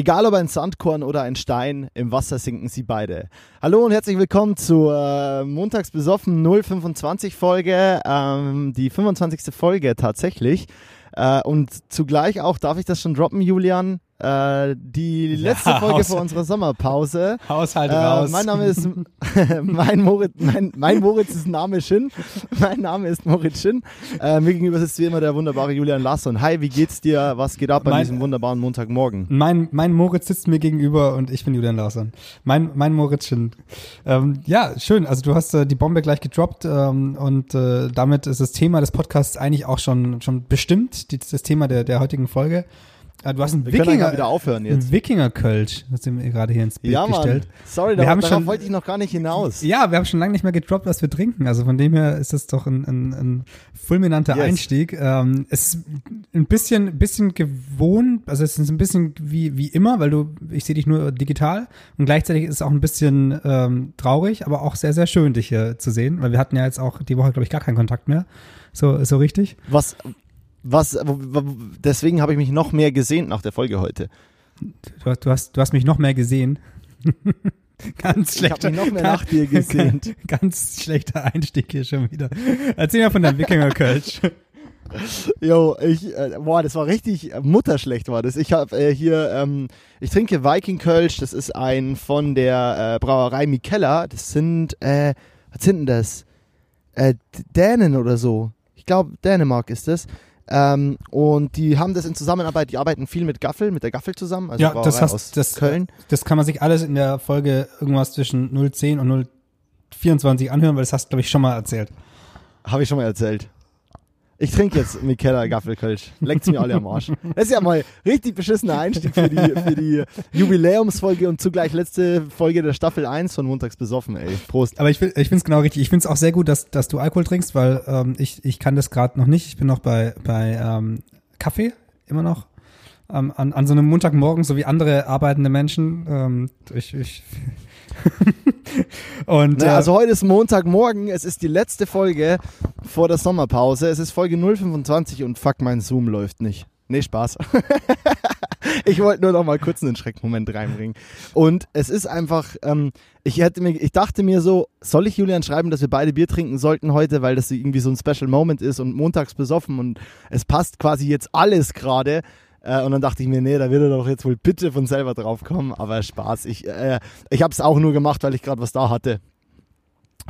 Egal ob ein Sandkorn oder ein Stein, im Wasser sinken sie beide. Hallo und herzlich willkommen zur äh, Montags besoffen 025 Folge, ähm, die 25. Folge tatsächlich. Äh, und zugleich auch, darf ich das schon droppen, Julian? Äh, die letzte Ja, Folge Haus- vor unserer Sommerpause. Haushalt Äh, raus. mein Name ist mein Moritz, mein, mein Moritz ist Name Shin. Mein Name ist Moritz Shin. Äh, mir gegenüber sitzt wie immer der wunderbare Julian Larsson. Hi, wie geht's dir? Was geht ab an Mein- diesem wunderbaren Montagmorgen? Mein, mein Moritz sitzt mir gegenüber und ich bin Julian Larsson. Mein, mein Moritzchen. Ähm, ja, schön. Also du hast äh, die Bombe gleich gedroppt ähm, und äh, damit ist das Thema des Podcasts eigentlich auch schon, schon bestimmt, die, das Thema der, der heutigen Folge. Äh, du hast einen Wir Wikinger, einfach wieder aufhören jetzt. Wikinger-Kölsch, hast du mir gerade hier ins Bild Ja, Mann. gestellt. Sorry, Wir darauf schon- wollte ich noch gar nicht hinaus. Ja, wir haben schon lange nicht mehr gedroppt, was wir trinken. Also von dem her ist das doch ein, ein, ein fulminanter Yes. Einstieg. Ähm, es ist ein bisschen, bisschen gewohnt, also es ist ein bisschen wie, wie immer, weil du, ich sehe dich nur digital und gleichzeitig ist es auch ein bisschen ähm, traurig, aber auch sehr, sehr schön, dich hier zu sehen, weil wir hatten ja jetzt auch die Woche, glaube ich, gar keinen Kontakt mehr. So, so richtig. Was, was, deswegen habe ich mich noch mehr gesehnt nach der Folge heute. Du, hast- du, hast, du hast mich noch mehr gesehen. Ganz Ich habe schlechter, mich noch mehr nach dir gesehnt. ganz schlechter Einstieg hier schon wieder. Erzähl mal von deinem Wikinger-Kölsch. Jo, ich, äh, boah, das war richtig äh, mutterschlecht war das. Ich habe äh, hier, ähm, ich trinke Viking Kölsch, das ist ein von der äh, Brauerei Mikella. Das sind, äh, was sind denn das? Äh, Dänen oder so. Ich glaube, Dänemark ist das. Ähm, und die haben das in Zusammenarbeit, die arbeiten viel mit Gaffel, mit der Gaffel zusammen, also Ja, Brauerei das hast- aus das- Köln. Das kann man sich alles in der Folge irgendwas zwischen 010 und 024 anhören, weil das hast du, glaube ich, schon mal erzählt. Habe ich schon mal erzählt. Ich trinke jetzt Mikella Gaffelkölsch. Leckt's mir alle am Arsch. Das ist ja mal richtig beschissener Einstieg für die, für die Jubiläumsfolge und zugleich letzte Folge der Staffel 1 von Montags besoffen, ey. Prost. Aber ich, find- ich finde es genau richtig. Ich finde es auch sehr gut, dass, dass du Alkohol trinkst, weil ähm, ich, ich kann das gerade noch nicht. Ich bin noch bei, bei ähm, Kaffee immer noch. Ähm, an, an so einem Montagmorgen, so wie andere arbeitende Menschen. Ähm, ich, ich und Naja, äh, also heute ist Montagmorgen, es ist die letzte Folge vor der Sommerpause. Es ist Folge 025 und fuck, mein Zoom läuft nicht. Nee, Spaß. ich wollte nur noch mal kurz einen Schreckmoment reinbringen. Und es ist einfach, ähm, ich hätte mir, ich dachte mir so, soll ich Julian schreiben, dass wir beide Bier trinken sollten heute, weil das irgendwie so ein Special Moment ist und montags besoffen und es passt quasi jetzt alles gerade. Äh, und dann dachte ich mir, nee, da wird er doch jetzt wohl bitte von selber drauf kommen. Aber Spaß. Ich, äh, ich habe es auch nur gemacht, weil ich gerade was da hatte.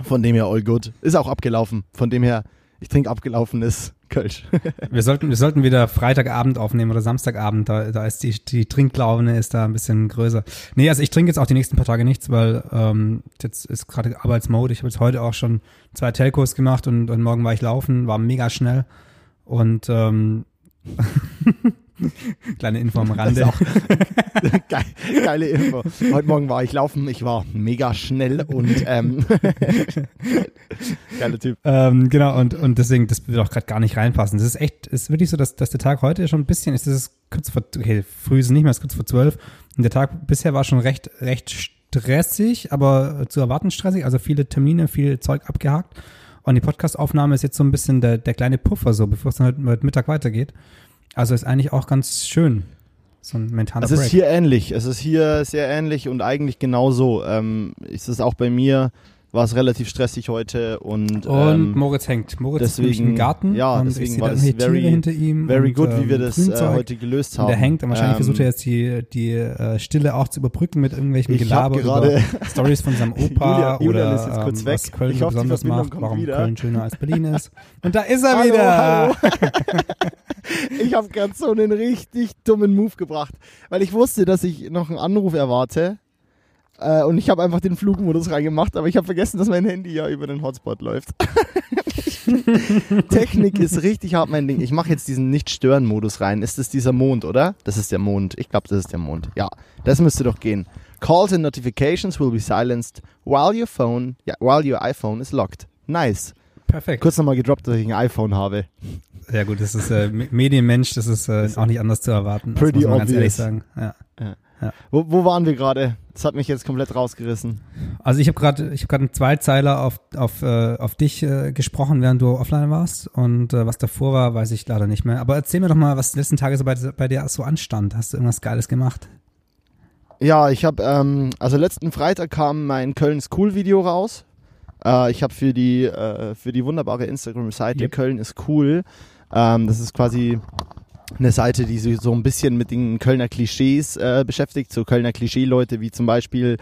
Von dem her all good. Ist auch abgelaufen. Von dem her, ich trinke abgelaufenes Kölsch. wir sollten, wir sollten wieder Freitagabend aufnehmen oder Samstagabend. Da, da ist die, die Trinklaune ist da ein bisschen größer. Nee, also ich trinke jetzt auch die nächsten paar Tage nichts, weil ähm, jetzt ist gerade Arbeitsmode. Ich habe jetzt heute auch schon zwei Telcos gemacht und, und morgen war ich laufen, war mega schnell. Und ähm, kleine Info am Rande. Geil, geile Info. Heute Morgen war ich laufen, ich war mega schnell und ähm, geiler Typ. Ähm, genau, und, und deswegen, das wird auch gerade gar nicht reinpassen. Das ist echt, ist wirklich so, dass, dass der Tag heute schon ein bisschen ist, es ist kurz vor, okay, früh ist es nicht mehr, es ist kurz vor zwölf. Und der Tag bisher war schon recht, recht stressig, aber zu erwarten stressig, also viele Termine, viel Zeug abgehakt. Und die Podcastaufnahme ist jetzt so ein bisschen der, der kleine Puffer, so, bevor es dann heute, heute Mittag weitergeht. Also ist eigentlich auch ganz schön. So ein mentaler Es ist Break. hier ähnlich. Es ist hier sehr ähnlich und eigentlich genauso. Ähm, ist es auch bei mir, war es relativ stressig heute und, und ähm, Moritz hängt. Moritz ist deswegen- nämlich im Garten. ja, und deswegen war Tiere very- hinter ihm. very und, good, wie ähm, wir das äh, heute gelöst haben. Der hängt und wahrscheinlich Ähm, versucht er jetzt die, die äh, Stille auch zu überbrücken mit irgendwelchen Gelaber gerade- über Stories von seinem Opa Julian- Julian oder ist jetzt kurz ähm, weg. was Köln Ich hoffe, besonders macht, warum wieder. Köln schöner als Berlin ist. Und da ist er Hallo, wieder. hallo. Ich habe gerade so einen richtig dummen Move gebracht, weil ich wusste, dass ich noch einen Anruf erwarte. Äh, und ich habe einfach den Flugmodus reingemacht, aber ich habe vergessen, dass mein Handy ja über den Hotspot läuft. Technik ist richtig hart mein Ding. Ich mache jetzt diesen Nicht-Stören-Modus rein. Ist das dieser Mond, oder? Das ist der Mond. Ich glaube, das ist der Mond. Ja, das müsste doch gehen. Calls and notifications will be silenced while your phone, ja, while your iPhone is locked. Nice. Perfekt. Kurz nochmal gedroppt, dass ich ein iPhone habe. Ja gut, das ist äh, Me- Medienmensch, das ist äh, auch nicht anders zu erwarten. Das Pretty muss man ganz ehrlich obvious. sagen. Ja. Wo, wo waren wir gerade? Das hat mich jetzt komplett rausgerissen. Also ich habe gerade ich habe gerade einen Zweizeiler auf auf äh, auf dich äh, gesprochen, während du offline warst und äh, was davor war, weiß ich leider nicht mehr. Aber erzähl mir doch mal, was die letzten Tage so bei, bei dir so anstand. Hast du irgendwas Geiles gemacht? Ja, ich habe, ähm, also letzten Freitag kam mein Köln School Video raus. Äh, ich habe für die äh, für die wunderbare Instagram-Seite Yep. Köln ist cool. Ähm, das ist quasi eine Seite, die sich so ein bisschen mit den Kölner Klischees äh, beschäftigt, so Kölner Klischee-Leute wie zum Beispiel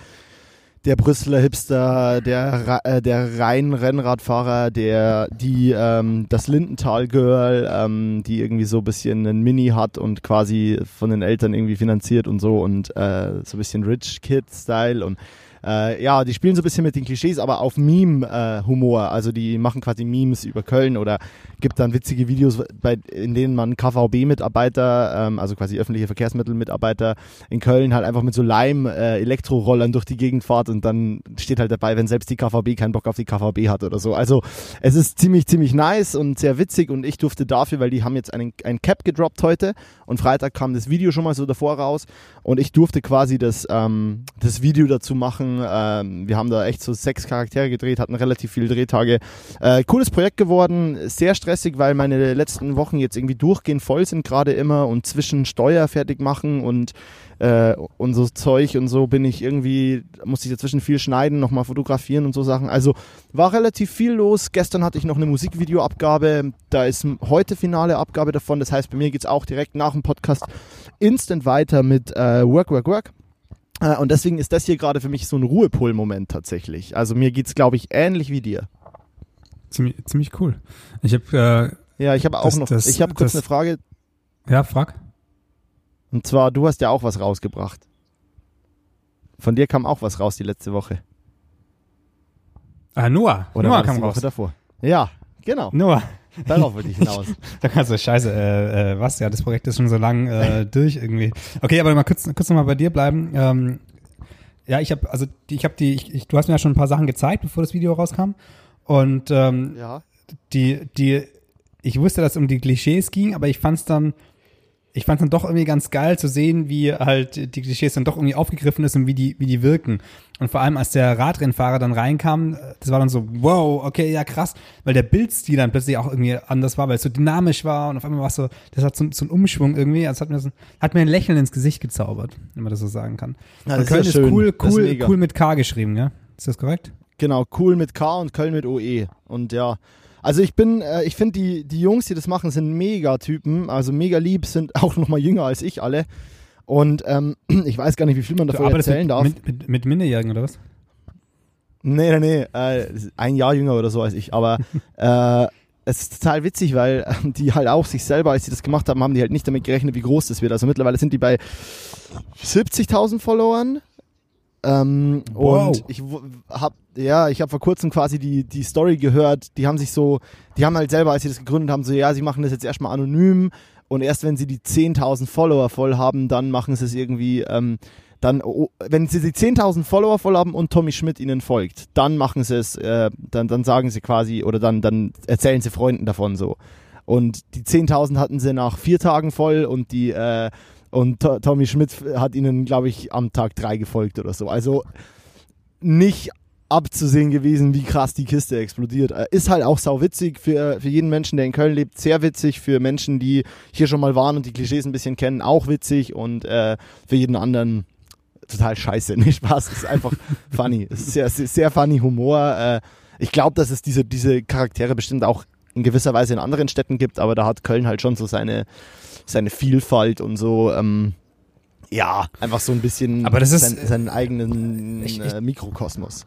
der Brüsseler Hipster, der, äh, der Rhein-Rennradfahrer, der, die, ähm, das Lindenthal-Girl, ähm, die irgendwie so ein bisschen einen Mini hat und quasi von den Eltern irgendwie finanziert und so und äh, so ein bisschen Rich Kid-Style und äh, ja, die spielen so ein bisschen mit den Klischees, aber auf Meme-Humor. also die machen quasi Memes über Köln oder gibt dann witzige Videos, bei, in denen man KVB-Mitarbeiter, ähm, also quasi öffentliche Verkehrsmittel-Mitarbeiter in Köln halt einfach mit so Leim-Elektrorollern durch die Gegend fahrt und dann steht halt dabei, wenn selbst die KVB keinen Bock auf die KVB hat oder so. Also es ist ziemlich, ziemlich nice und sehr witzig und ich durfte dafür, weil die haben jetzt einen, ein Cap gedroppt heute und Freitag kam das Video schon mal so davor raus und ich durfte quasi das, ähm, das Video dazu machen. Ähm, wir haben da echt so sechs Charaktere gedreht, hatten relativ viele Drehtage. Äh, cooles Projekt geworden, sehr stressig, weil meine letzten Wochen jetzt irgendwie durchgehend voll sind gerade immer und zwischen Steuer fertig machen und äh, und so Zeug und so bin ich irgendwie, musste ich dazwischen viel schneiden, nochmal fotografieren und so Sachen. Also war relativ viel los. Gestern hatte ich noch eine Musikvideoabgabe. Da ist heute finale Abgabe davon. Das heißt, bei mir geht's auch direkt nach dem Podcast instant weiter mit äh, Work, Work, Work. Äh, und deswegen ist das hier gerade für mich so ein Ruhepol-Moment tatsächlich. Also mir geht's, glaube ich, ähnlich wie dir. Ziemlich, ziemlich cool. Ich habe, Ja, ich habe auch Das- noch, das- ich habe kurz das- eine Frage. äh, ja, frag. Und zwar, du hast ja auch was rausgebracht. Von dir kam auch was raus die letzte Woche. Ah, Noah. Oder Noah kam die raus. Woche davor? Ja, genau. Noah. Darauf wollte ich hinaus. Da kannst du, scheiße, äh, äh, was, ja, das Projekt ist schon so lang äh, durch irgendwie. Okay, aber mal kurz, kurz nochmal bei dir bleiben. Ähm, ja, ich habe, also die, ich habe die, ich, ich, du hast mir ja schon ein paar Sachen gezeigt, bevor das Video rauskam. Und ähm, Ja. die, die, ich wusste, dass es um die Klischees ging, aber ich fand's dann, ich fand's dann doch irgendwie ganz geil zu sehen, wie halt die Klischees dann doch irgendwie aufgegriffen ist und wie die, wie die wirken. Und vor allem, als der Radrennfahrer dann reinkam, das war dann so, wow, okay, ja krass, weil der Bildstil dann plötzlich auch irgendwie anders war, weil es so dynamisch war und auf einmal war es so, das hat so, so einen Umschwung irgendwie, also hat mir, so, hat mir ein Lächeln ins Gesicht gezaubert, wenn man das so sagen kann. Ja, und Köln ist ist, ja schön. cool, ist cool, mega. cool mit K geschrieben, ja? Ist das korrekt? Genau, cool mit K und Köln mit OE. Und ja, also ich bin, äh, ich finde die, die Jungs, die das machen, sind mega Typen, also mega lieb, sind auch noch mal jünger als ich alle. Und ähm, ich weiß gar nicht, wie viel man davon erzählen mit, darf. mit, mit, mit Minderjährigen oder was? Nee, nee, nee, äh, ein Jahr jünger oder so als ich. Aber äh, es ist total witzig, weil äh, die halt auch sich selber, als sie das gemacht haben, haben die halt nicht damit gerechnet, wie groß das wird. Also mittlerweile sind die bei 70.000 Followern. Ähm, Wow. Und ich w- hab, ja, ich habe vor kurzem quasi die, die Story gehört. Die haben sich so, die haben halt selber, als sie das gegründet haben, so, ja, sie machen das jetzt erstmal anonym und erst wenn sie die 10.000 Follower voll haben, dann machen sie es irgendwie, ähm, dann, oh, wenn sie die 10.000 Follower voll haben und Tommy Schmidt ihnen folgt, dann machen sie es, äh, dann, dann sagen sie quasi, oder dann, dann erzählen sie Freunden davon so. Und die 10.000 hatten sie nach vier Tagen voll und die, äh, und To- Tommy Schmidt hat ihnen, glaube ich, am Tag drei gefolgt oder so. Also nicht abzusehen gewesen, wie krass die Kiste explodiert. Äh, Ist halt auch sau witzig für, für jeden Menschen, der in Köln lebt. Sehr witzig für Menschen, die hier schon mal waren und die Klischees ein bisschen kennen. Auch witzig und äh, für jeden anderen total scheiße. Nee, Spaß. Ist einfach funny. Ist sehr, sehr, sehr funny Humor. Äh, ich glaube, dass es diese, diese Charaktere bestimmt auch in gewisser Weise in anderen Städten gibt, aber da hat Köln halt schon so seine, seine Vielfalt und so. Ähm, ja, einfach so ein bisschen Aber das ist- sein, seinen eigenen Ich- ich- äh, Mikrokosmos.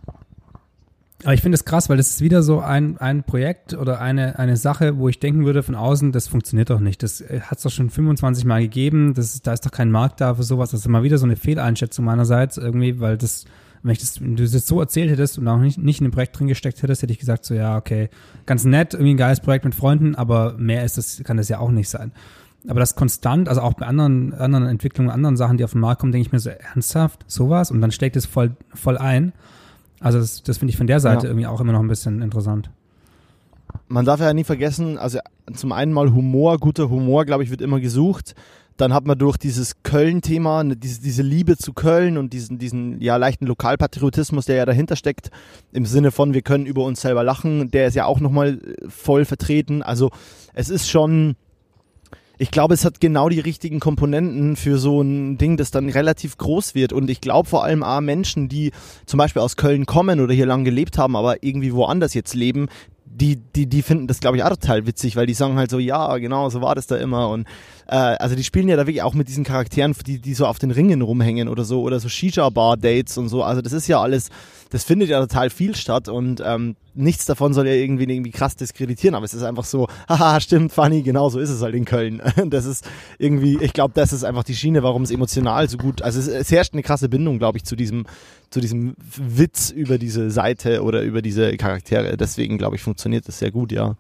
Aber ich finde es krass, weil das ist wieder so ein, ein Projekt oder eine, eine Sache, wo ich denken würde von außen, das funktioniert doch nicht. Das hat es doch schon 25 Mal gegeben. Das da ist doch kein Markt da für sowas. Das ist immer wieder so eine Fehleinschätzung meinerseits irgendwie, weil das, wenn ich das, wenn du das so erzählt hättest und auch nicht, nicht in dem Projekt drin gesteckt hättest, hätte ich gesagt so, ja, okay, ganz nett, irgendwie ein geiles Projekt mit Freunden, aber mehr ist das, kann das ja auch nicht sein. Aber das konstant, also auch bei anderen, anderen Entwicklungen, anderen Sachen, die auf den Markt kommen, denke ich mir so, ernsthaft, sowas? Und dann steckt es voll, voll ein. Also das, das finde ich von der Seite Ja. irgendwie auch immer noch ein bisschen interessant. Man darf ja nie vergessen, also zum einen mal Humor, guter Humor, glaube ich, wird immer gesucht. Dann hat man durch dieses Köln-Thema, ne, diese, diese Liebe zu Köln und diesen, diesen ja leichten Lokalpatriotismus, der ja dahinter steckt, im Sinne von, wir können über uns selber lachen, der ist ja auch nochmal voll vertreten. Also es ist schon, ich glaube, es hat genau die richtigen Komponenten für so ein Ding, das dann relativ groß wird. Und ich glaube vor allem auch Menschen, die zum Beispiel aus Köln kommen oder hier lang gelebt haben, aber irgendwie woanders jetzt leben, die, die, die finden das, glaube ich, auch total witzig, weil die sagen halt so, ja, genau, so war das da immer. Und äh, also die spielen ja da wirklich auch mit diesen Charakteren, die, die so auf den Ringen rumhängen oder so, oder so Shisha-Bar-Dates und so. Also das ist ja alles, das findet ja total viel statt und ähm, nichts davon soll ja irgendwie, irgendwie krass diskreditieren, aber es ist einfach so, haha, stimmt, funny, genau so ist es halt in Köln. Das ist irgendwie, ich glaube, das ist einfach die Schiene, warum es emotional so gut, also es, es herrscht eine krasse Bindung, glaube ich, zu diesem, zu diesem Witz über diese Seite oder über diese Charaktere. Deswegen, glaube ich, funktioniert das sehr gut, ja.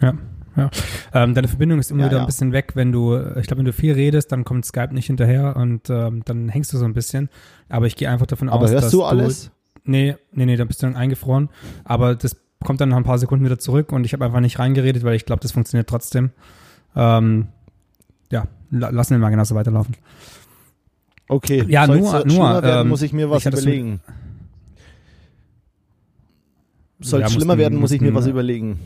Ja. Ja. Ähm, deine Verbindung ist immer Ja, wieder ja. ein bisschen weg, wenn du, ich glaube, wenn du viel redest, dann kommt Skype nicht hinterher und ähm, dann hängst du so ein bisschen. Aber ich gehe einfach davon Aber aus, hörst dass du alles? Nee, nee, nee, da bist du dann eingefroren. Aber das kommt dann nach ein paar Sekunden wieder zurück und ich habe einfach nicht reingeredet, weil ich glaube, das funktioniert trotzdem. Ähm, ja, la lassen wir mal genauso weiterlaufen. Okay, Ja, nur- nur, schlimmer werden, ähm, muss ich mir was ich überlegen. Soll es Ja, schlimmer mussten- werden, muss ich mir was überlegen.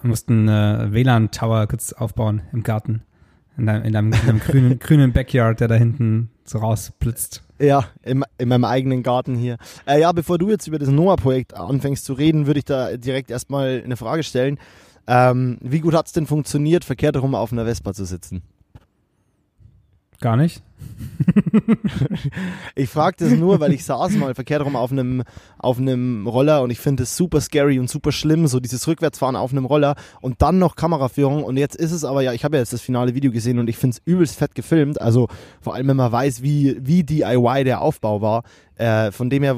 Wir mussten äh, WLAN-Tower kurz aufbauen im Garten. In deinem, in deinem, in deinem grünen, grünen Backyard, der da hinten so rausblitzt. Ja, in, in meinem eigenen Garten hier. Äh, ja, bevor du jetzt über das Noah-Projekt anfängst zu reden, würde ich da direkt erstmal eine Frage stellen. Ähm, wie gut hat es denn funktioniert, verkehrt herum auf einer Vespa zu sitzen? Gar nicht. Ich frage das nur, weil ich saß mal verkehrt rum auf einem auf Roller und ich finde es super scary und super schlimm, so dieses Rückwärtsfahren auf einem Roller und dann noch Kameraführung und jetzt ist es aber ja, ich habe ja jetzt das finale Video gesehen und ich finde es übelst fett gefilmt, also vor allem wenn man weiß, wie wie DIY der Aufbau war. Äh, von dem her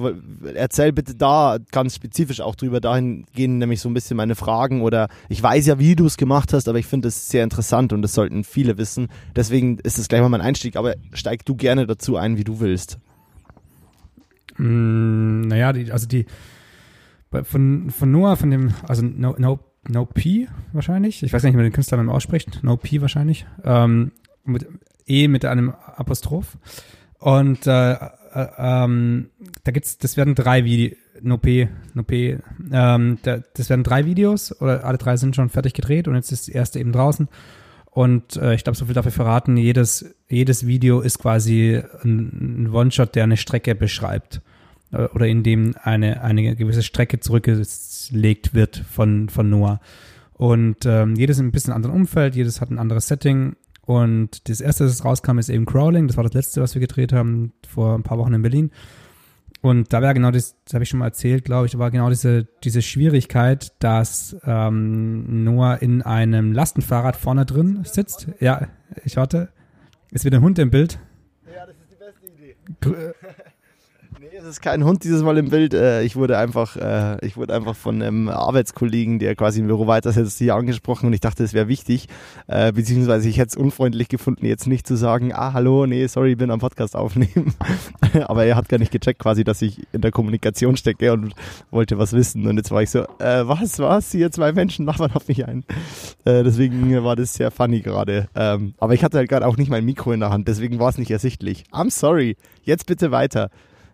erzähl bitte da ganz spezifisch auch drüber. Dahin gehen nämlich so ein bisschen meine Fragen oder ich weiß ja, wie du es gemacht hast, aber ich finde es sehr interessant und das sollten viele wissen. Deswegen ist es gleich mal mein Einstieg, aber steig du gerne dazu ein, wie du willst. Mm, naja, die, also die von, von Noah, von dem, also No, no, no P wahrscheinlich. Ich weiß nicht, wie man den Künstlernamen ausspricht. No P wahrscheinlich. Ähm, mit E mit einem Apostroph. Und äh, äh, ähm, da gibt's, das werden drei Videos, No P, No P, ähm, da, das werden drei Videos oder alle drei sind schon fertig gedreht und jetzt ist das erste eben draußen. Und äh, ich glaube, so viel dafür verraten, jedes, jedes Video ist quasi ein, ein One-Shot, der eine Strecke beschreibt. Äh, Oder in dem eine, eine gewisse Strecke zurückgelegt wird von, von Noah. Und ähm, jedes in ein bisschen anderen Umfeld, jedes hat ein anderes Setting. Und das erste, das rauskam, ist eben Crawling. Das war das letzte, was wir gedreht haben vor ein paar Wochen in Berlin. Und da war genau das, das habe ich schon mal erzählt, glaube ich, da war genau diese, diese Schwierigkeit, dass ähm, Noah in einem Lastenfahrrad vorne drin sitzt. Ja, ich warte. Ist wieder ein Hund im Bild. Ja, das ist die beste Idee. Es ist kein Hund dieses Mal im Bild. Äh, Ich wurde einfach, äh, ich wurde einfach von einem Arbeitskollegen, der quasi im Büro weiter sitzt, hier angesprochen und ich dachte, es wäre wichtig, äh, beziehungsweise ich hätte es unfreundlich gefunden, jetzt nicht zu sagen, ah, hallo, nee, sorry, bin am Podcast aufnehmen. Aber er hat gar nicht gecheckt quasi, dass ich in der Kommunikation stecke und wollte was wissen. Und jetzt war ich so, äh, was, was? Hier zwei Menschen labern auf mich ein. Deswegen war das sehr funny gerade. Ähm, aber ich hatte halt gerade auch nicht mein Mikro in der Hand, deswegen war es nicht ersichtlich. I'm sorry. Jetzt bitte weiter.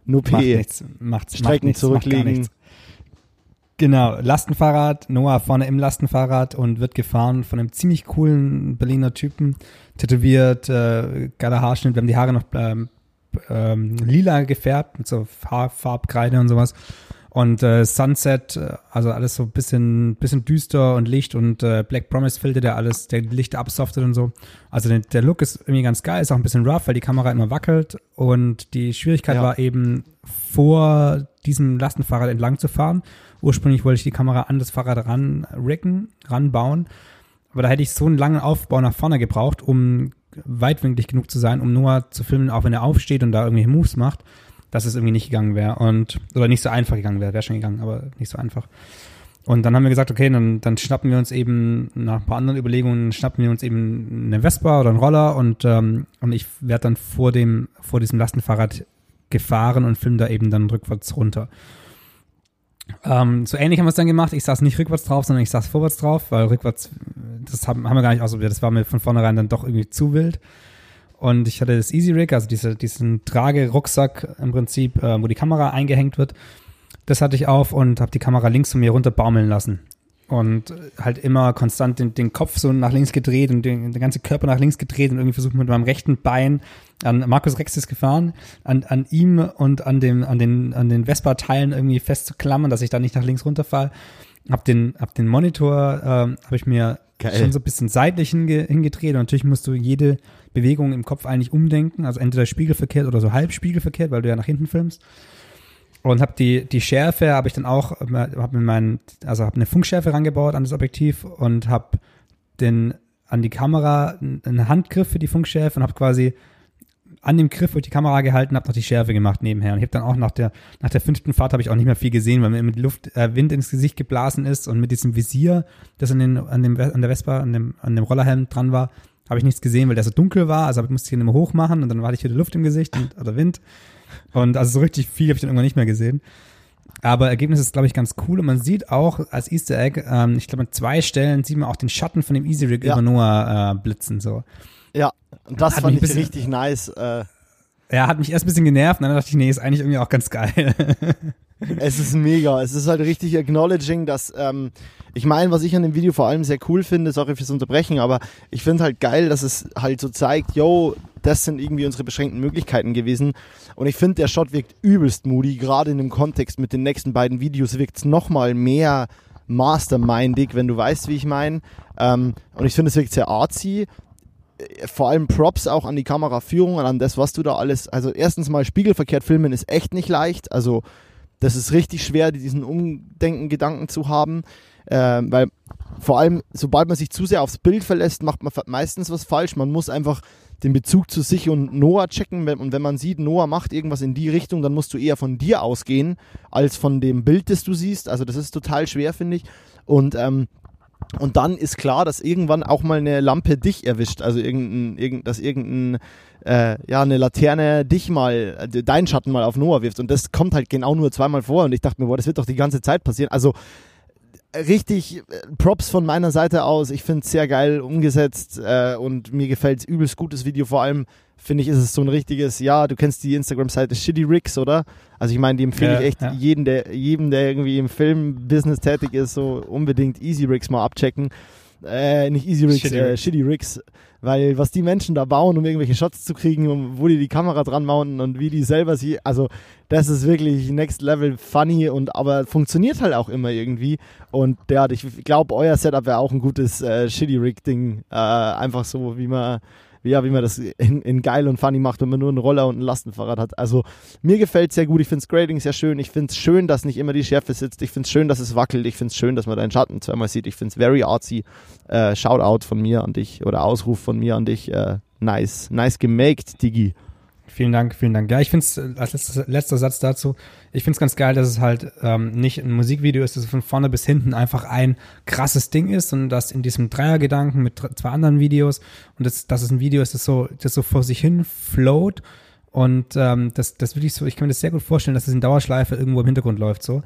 Nur P. Macht nichts. Macht, Strecken macht nichts, macht zurücklegen. nichts. Genau, Lastenfahrrad, Noah vorne im Lastenfahrrad und wird gefahren von einem ziemlich coolen Berliner Typen, tätowiert, äh, geiler Haarschnitt, wir haben die Haare noch ähm, ähm, lila gefärbt mit so Haar Farbkreide und sowas. Und äh, Sunset, äh, also alles so ein bisschen, bisschen düster und Licht und äh, Black Promise Filter, der alles, der Licht absoftet und so. Also der, der Look ist irgendwie ganz geil, ist auch ein bisschen rough, weil die Kamera immer wackelt und die Schwierigkeit Ja. war eben vor diesem Lastenfahrrad entlang zu fahren. Ursprünglich wollte ich die Kamera an das Fahrrad ran riggen, ranbauen, aber da hätte ich so einen langen Aufbau nach vorne gebraucht, um weitwinklig genug zu sein, um Noah zu filmen, auch wenn er aufsteht und da irgendwelche Moves macht, dass es irgendwie nicht gegangen wäre und oder nicht so einfach gegangen wäre, wäre schon gegangen, aber nicht so einfach. Und dann haben wir gesagt, okay, dann, dann schnappen wir uns eben, nach ein paar anderen Überlegungen, schnappen wir uns eben eine Vespa oder einen Roller und, ähm, und ich werde dann vor dem, vor diesem Lastenfahrrad gefahren und film da eben dann rückwärts runter. Ähm, so ähnlich haben wir es dann gemacht. Ich saß nicht rückwärts drauf, sondern ich saß vorwärts drauf, weil rückwärts, das haben, haben wir gar nicht ausprobiert. Das war mir von vornherein dann doch irgendwie zu wild. Und ich hatte das Easy Rig, also diese, diesen Trage-Rucksack im Prinzip, äh, wo die Kamera eingehängt wird. Das hatte ich auf und habe die Kamera links von mir runter baumeln lassen. und halt immer konstant den, den Kopf so nach links gedreht und den, den ganzen Körper nach links gedreht und irgendwie versucht mit meinem rechten Bein an Markus Rex ist gefahren, an, an ihm und an dem, an den, an den Vespa-Teilen irgendwie festzuklammern, dass ich da nicht nach links runterfall. Hab den, hab den Monitor, ähm, habe ich mir Geil. schon so ein bisschen seitlich hinge, hingedreht und natürlich musst du jede Bewegung im Kopf eigentlich umdenken, also entweder spiegelverkehrt oder so halb spiegelverkehrt, weil du ja nach hinten filmst. Und habe die die Schärfe habe ich dann auch habe mir meinen also habe eine Funkschärfe rangebaut an das Objektiv und habe den an die Kamera einen Handgriff für die Funkschärfe und habe quasi an dem Griff, ich die Kamera gehalten habe, noch die Schärfe gemacht nebenher. Und ich habe dann auch nach der, nach der fünften Fahrt habe ich auch nicht mehr viel gesehen, weil mir mit Luft, äh, Wind ins Gesicht geblasen ist und mit diesem Visier, das an, den, an, dem, an der Vespa, an dem, an dem Rollerhelm dran war, habe ich nichts gesehen, weil der so dunkel war. Also musste ich ihn immer hoch machen und dann war ich wieder Luft im Gesicht und, oder Wind. Und also so richtig viel habe ich dann irgendwann nicht mehr gesehen. Aber Ergebnis ist, glaube ich, ganz cool. Und man sieht auch als Easter Egg, ähm, ich glaube, an zwei Stellen sieht man auch den Schatten von dem Easy Rig Ja. über Noah äh, blitzen. So. Ja, und das Hat fand ich bisschen- richtig nice. Äh, Ja, hat mich erst ein bisschen genervt und dann dachte ich, nee, ist eigentlich irgendwie auch ganz geil. Es ist mega. Es ist halt richtig acknowledging, dass, ähm, ich meine, was ich an dem Video vor allem sehr cool finde, sorry fürs Unterbrechen, aber ich finde halt geil, dass es halt so zeigt, yo, das sind irgendwie unsere beschränkten Möglichkeiten gewesen. Und ich finde, der Shot wirkt übelst moody, gerade in dem Kontext mit den nächsten beiden Videos wirkt es nochmal mehr mastermindig, wenn du weißt, wie ich meine. Ähm, und ich finde, es wirkt sehr artsy vor allem Props auch an die Kameraführung und an das, was du da alles. Also erstens mal spiegelverkehrt filmen ist echt nicht leicht. Also das ist richtig schwer, diesen Umdenken-Gedanken zu haben, ähm, weil vor allem, sobald man sich zu sehr aufs Bild verlässt, macht man meistens was falsch. Man muss einfach den Bezug zu sich und Noah checken und wenn man sieht, Noah macht irgendwas in die Richtung, dann musst du eher von dir ausgehen, als von dem Bild, das du siehst. Also das ist total schwer, finde ich. Und ähm, und dann ist klar, dass irgendwann auch mal eine Lampe dich erwischt. Also irgendein, irgend, dass irgendein, äh, ja, eine Laterne dich mal, äh, deinen Schatten mal auf Noah wirft. Und das kommt halt genau nur zweimal vor. Und ich dachte mir, boah, das wird doch die ganze Zeit passieren. Also äh, richtig äh, Props von meiner Seite aus. Ich finde es sehr geil umgesetzt äh, und mir gefällt es übelst gutes Video. Vor allem finde ich, ist es so ein richtiges, ja, du kennst die Instagram-Seite Shitty Ricks, oder? Also ich meine, die empfehle Ja, ich echt ja. jeden, der, jedem, der irgendwie im Film-Business tätig ist, so unbedingt Easy Rigs mal abchecken. Äh, nicht Easy Rigs, Shitty äh, Rigs. Shitty Rigs. Weil was die Menschen da bauen, um irgendwelche Shots zu kriegen, um, wo die die Kamera dran mounten und wie die selber sie, also das ist wirklich next level funny und aber funktioniert halt auch immer irgendwie. Und ja, ich glaube, euer Setup wäre auch ein gutes äh, Shitty Rig Ding. Äh, einfach so, wie man, ja, wie man das in, in geil und funny macht, wenn man nur einen Roller und ein Lastenfahrrad hat. Also mir gefällt sehr gut. Ich finde das Grading sehr schön. Ich finde es schön, dass nicht immer die Schärfe sitzt. Ich finde es schön, dass es wackelt. Ich finde es schön, dass man deinen Schatten zweimal sieht. Ich finde es very artsy. Äh, Shoutout von mir an dich oder Ausruf von mir an dich. Äh, nice. Nice gemaked, Digi. Vielen Dank, vielen Dank. Ja, ich finde es, als letzter, letzter Satz dazu, ich finde es ganz geil, dass es halt ähm, nicht ein Musikvideo ist, dass es von vorne bis hinten einfach ein krasses Ding ist und dass in diesem Dreiergedanken mit zwei anderen Videos und das, dass es ein Video ist, das so, das so vor sich hin float und ähm, das, das wirklich so, ich kann mir das sehr gut vorstellen, dass es in Dauerschleife irgendwo im Hintergrund läuft so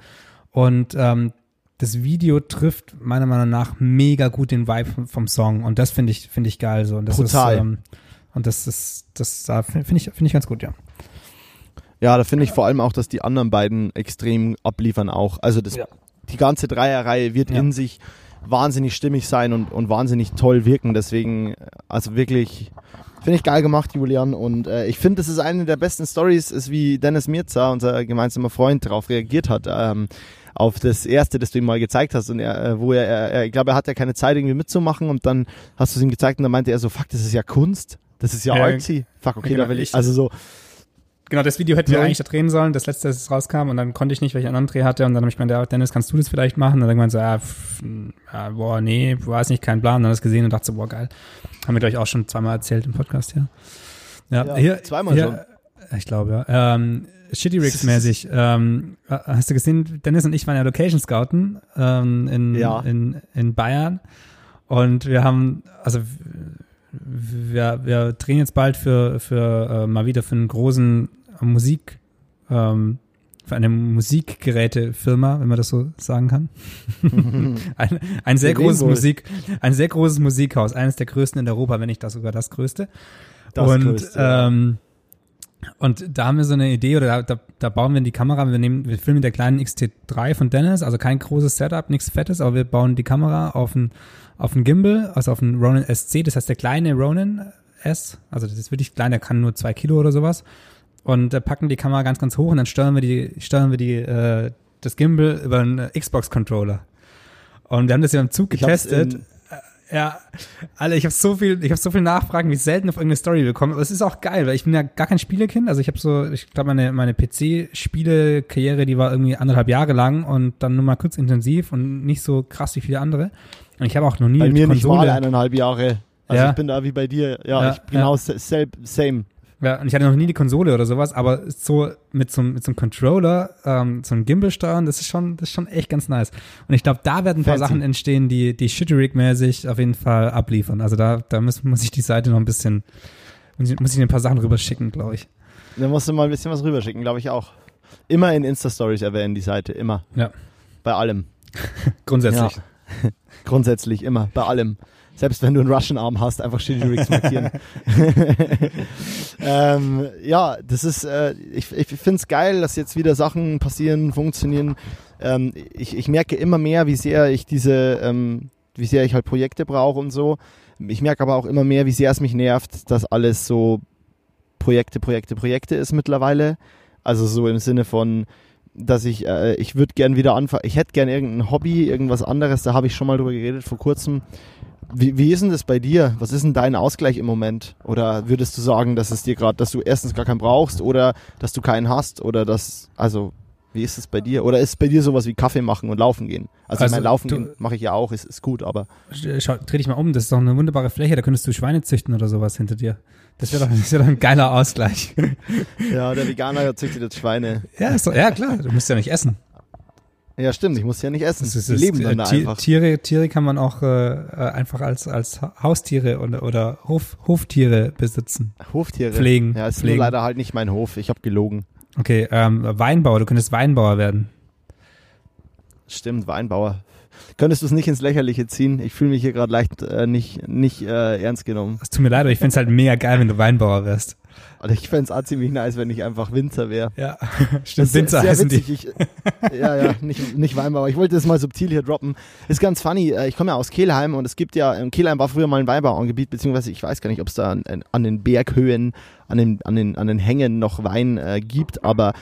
und ähm, das Video trifft meiner Meinung nach mega gut den Vibe vom, vom Song und das finde ich finde ich geil so und das Brutal. ist ähm, und das ist das da finde ich finde ich ganz gut ja Ja, da finde ich vor allem auch, dass die anderen beiden extrem abliefern auch. Also das, Ja. die ganze Dreierreihe wird Ja. in sich wahnsinnig stimmig sein und, und wahnsinnig toll wirken. Deswegen, also wirklich, finde ich geil gemacht, Julian. Und äh, ich finde, das ist eine der besten Stories, ist wie Dennis Mirza, unser gemeinsamer Freund, darauf reagiert hat. Ähm, auf das erste, das du ihm mal gezeigt hast und er, äh, wo er, er, er ich glaube, er hat ja keine Zeit irgendwie mitzumachen und dann hast du es ihm gezeigt und dann meinte er so, fuck, das ist ja Kunst, das ist ja, Ja, artsy. Fuck, okay, genau, da will ich, also so, Genau, das Video hätten Ja. wir eigentlich da drehen sollen, das letzte, das rauskam und dann konnte ich nicht, weil ich einen anderen Dreh hatte und dann habe ich gemeint, ja, Dennis, kannst du das vielleicht machen? Und dann gemeint so, ja, pff, ja, boah, nee, weiß nicht, kein Plan. Und dann das gesehen und dachte so, boah, geil. Haben wir, glaube ich, auch schon zweimal erzählt im Podcast, ja. Ja, Ja, hier, zweimal hier, Ich glaube, ja. Ähm, Shitty Rigs mäßig. ähm, äh, hast du gesehen, Dennis und ich waren ja Location Scouten ähm, in, Ja. in, in Bayern und wir haben, also wir, wir drehen jetzt bald für, für äh, mal wieder für einen großen Musik, ähm, für eine Musikgerätefirma, wenn man das so sagen kann. ein, ein sehr großes? Musik, ein sehr großes Musikhaus, eines der größten in Europa, wenn nicht das sogar das größte. Das und Größte, ähm, Und da haben wir so eine Idee oder da, da, da bauen wir die Kamera, wir nehmen, wir filmen mit der kleinen XT3 von Dennis, also kein großes Setup, nichts Fettes, aber wir bauen die Kamera auf ein, auf ein Gimbal, also auf einen Ronin SC, das heißt der kleine Ronin S, also das ist wirklich klein, der kann nur zwei Kilo oder sowas. Und äh, packen die Kamera ganz, ganz hoch und dann steuern wir die, steuern wir die, äh, das Gimbal über einen Xbox-Controller. Und wir haben das ja im Zug getestet. Ja, alle, ich habe so viel, ich habe so viel Nachfragen, wie selten auf irgendeine Story bekommen. Aber es ist auch geil, weil ich bin ja gar kein Spielekind. Also ich habe so, ich glaube meine meine PC-Spiele-Karriere, die war irgendwie anderthalb Jahre lang und dann nur mal kurz intensiv und nicht so krass wie viele andere. Und ich habe auch noch nie Bei mir Konsole. nicht mal eineinhalb Jahre. Also Ja. ich bin da wie bei dir. Ja, Ja, ich genau sel- same. Ja, und ich hatte noch nie die Konsole oder sowas, aber so mit so, einem- mit so einem Controller, ähm, so einem Gimbal steuern, das ist schon, das ist schon echt ganz nice. Und ich glaube, da werden ein paar Fancy. Sachen entstehen, die, die Shitterig-mäßig auf jeden Fall abliefern. Also da, da muss, muss ich die Seite noch ein bisschen, muss ich, muss ich ein paar Sachen rüberschicken, glaube ich. Da musst du mal ein bisschen was rüberschicken, glaube ich auch. Immer in Insta-Stories erwähnen die Seite, immer. Ja. Bei allem. Grundsätzlich. Ja. Grundsätzlich immer, bei allem. Selbst wenn du einen Russian-Arm hast, einfach Shitty Rigs markieren. ähm, ja, das ist, äh, ich, ich finde es geil, dass jetzt wieder Sachen passieren, funktionieren. Ähm, ich, ich merke immer mehr, wie sehr ich diese, ähm, wie sehr ich halt Projekte brauche und so. Ich merke aber auch immer mehr, wie sehr es mich nervt, dass alles so Projekte, Projekte, Projekte ist mittlerweile. Also so im Sinne von, dass ich, äh, ich würde gern wieder anfangen, ich hätte gern irgendein Hobby, irgendwas anderes, da habe ich schon mal drüber geredet vor kurzem. Wie, wie ist denn das bei dir? Was ist denn dein Ausgleich im Moment? Oder würdest du sagen, dass es dir gerade, dass du erstens gar keinen brauchst oder dass du keinen hast oder dass, also wie ist es bei dir? Oder ist es bei dir sowas wie Kaffee machen und laufen gehen? Also, Also, ich meine, laufen du- gehen mache ich ja auch, ist, ist gut, aber Schau, dreh dich mal um, das ist doch eine wunderbare Fläche, da könntest du Schweine züchten oder sowas hinter dir. Das wäre doch, das wär doch ein geiler Ausgleich. ja, der Veganer züchtet jetzt Schweine. ja, ist doch, ja, klar, du musst ja nicht essen. Ja, stimmt, ich muss ja nicht essen. Das ist, Die das, leben dann da Ti- einfach. Tiere, Tiere kann man auch äh, äh, einfach als, als Ha- Haustiere oder, oder Hof, Hoftiere besitzen. Hoftiere. Pflegen, Ja, ist pflegen. leider halt nicht mein Hof. Ich habe gelogen. Okay, ähm, Weinbauer, du könntest Weinbauer werden. Stimmt, Weinbauer. Könntest du es nicht ins Lächerliche ziehen? Ich fühle mich hier gerade leicht äh, nicht, nicht äh, ernst genommen. Es tut mir leid, aber ich find's halt mega geil, wenn du Weinbauer wärst. Also ich fände es auch ziemlich nice, wenn ich einfach Winzer wäre. Ja, stimmt, ist Winzer sehr heißen die. Ich, ja, ja, nicht, nicht Weinbauer. Ich wollte das mal subtil hier droppen. Ist ganz funny. äh, Ich komme ja aus Kelheim und es gibt ja, in Kelheim war früher mal ein Weinbauerngebiet, beziehungsweise ich weiß gar nicht, ob es da an, an den Berghöhen, an den, an, den, an den Hängen noch Wein äh, gibt, aber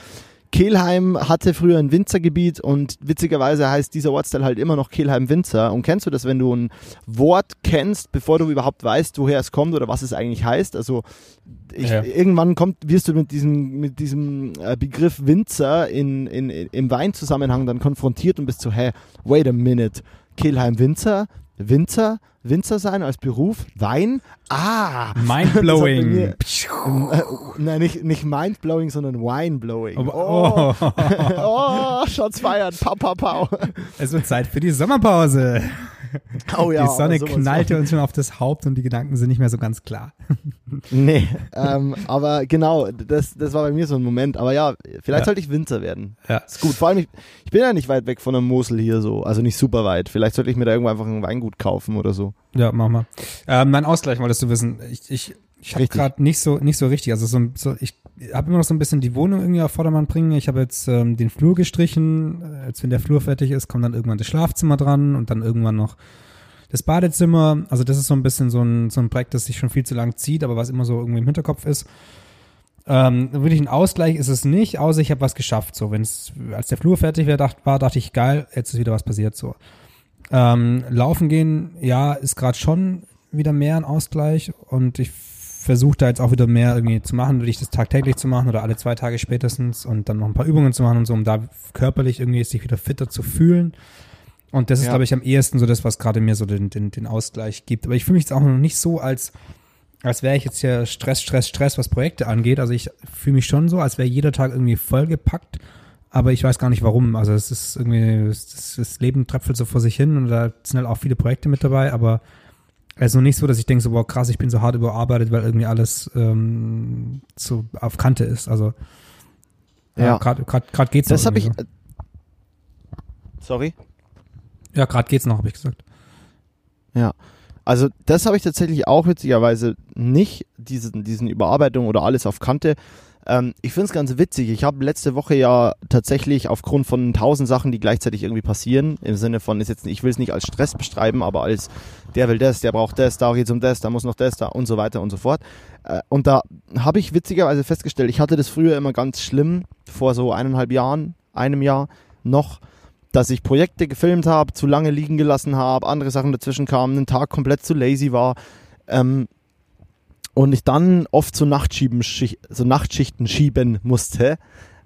Kelheim hatte früher ein Winzergebiet und witzigerweise heißt dieser Ortsteil halt immer noch Kelheim Winzer. Und kennst du das, wenn du ein Wort kennst, bevor du überhaupt weißt, woher es kommt oder was es eigentlich heißt? Also ich, Ja. irgendwann kommt, wirst du mit diesem, mit diesem äh, Begriff Winzer in, in, im Weinzusammenhang dann konfrontiert und bist so, hä, wait a minute, Kelheim Winzer, Winzer, Winzer sein als Beruf, Wein, ah, Mindblowing. Äh, nein, nicht, nicht mindblowing, sondern wineblowing. Oh, Oh, oh. oh Shots feiern, pau, pau, pau. Es wird Zeit für die Sommerpause. Oh ja, die Sonne knallte uns schon auf das Haupt und die Gedanken sind nicht mehr so ganz klar. Nee, ähm, aber genau, das, das war bei mir so ein Moment. Aber ja, vielleicht Ja. sollte ich Winzer werden. Ja. Ist gut. Vor allem, ich, ich bin ja nicht weit weg von der Mosel hier so. Also nicht super weit. Vielleicht sollte ich mir da irgendwo einfach ein Weingut kaufen oder so. Ja, mach mal. Ähm, mein Ausgleich wolltest du wissen. Ich, ich, ich habe gerade nicht so nicht so richtig. Also so, so ich habe immer noch so ein bisschen die Wohnung irgendwie auf Vordermann bringen. Ich habe jetzt ähm, den Flur gestrichen. Äh, Jetzt, wenn der Flur fertig ist, kommt dann irgendwann das Schlafzimmer dran und dann irgendwann noch das Badezimmer. Also das ist so ein bisschen so ein, so ein Projekt, das sich schon viel zu lang zieht, aber was immer so irgendwie im Hinterkopf ist. Ähm, wirklich ein Ausgleich ist es nicht, außer ich habe was geschafft. So, wenn es, als der Flur fertig war, dacht, war, dachte ich, geil, jetzt ist wieder was passiert. So. Ähm, laufen gehen, ja, ist gerade schon wieder mehr ein Ausgleich und ich versuche da jetzt auch wieder mehr irgendwie zu machen, wirklich das tagtäglich zu machen oder alle zwei Tage spätestens und dann noch ein paar Übungen zu machen und so, um da körperlich irgendwie sich wieder fitter zu fühlen. Und das ist, Ja. glaube ich, am ehesten so das, was gerade mir so den, den, den Ausgleich gibt. Aber ich fühle mich jetzt auch noch nicht so, als, als wäre ich jetzt hier Stress, Stress, Stress, was Projekte angeht. Also ich fühle mich schon so, als wäre jeder Tag irgendwie vollgepackt. Aber ich weiß gar nicht warum. Also es ist irgendwie, das, das Leben tröpfelt so vor sich hin und da sind halt auch viele Projekte mit dabei, aber also nicht so, dass ich denke so, boah, krass, ich bin so hart überarbeitet, weil irgendwie alles ähm, so auf Kante ist. Also ja, gerade gerade gerade geht's Das noch habe ich. äh, Sorry? so. Ja, gerade geht's noch, habe ich gesagt. Ja. Also das habe ich tatsächlich auch witzigerweise nicht, diesen, diesen Überarbeitung oder alles auf Kante. Ähm, ich finde es ganz witzig. Ich habe letzte Woche ja tatsächlich aufgrund von tausend Sachen, die gleichzeitig irgendwie passieren, im Sinne von, ist jetzt, ich will es nicht als Stress beschreiben, aber als der will das, der braucht das, da geht's um das, da muss noch das, da und so weiter und so fort. Äh, und da habe ich witzigerweise festgestellt, ich hatte das früher immer ganz schlimm, vor so eineinhalb Jahren, einem Jahr noch, dass ich Projekte gefilmt habe, zu lange liegen gelassen habe, andere Sachen dazwischen kamen, einen Tag komplett zu lazy war. Ähm, und ich dann oft so, Nachtschieben, so Nachtschichten schieben musste.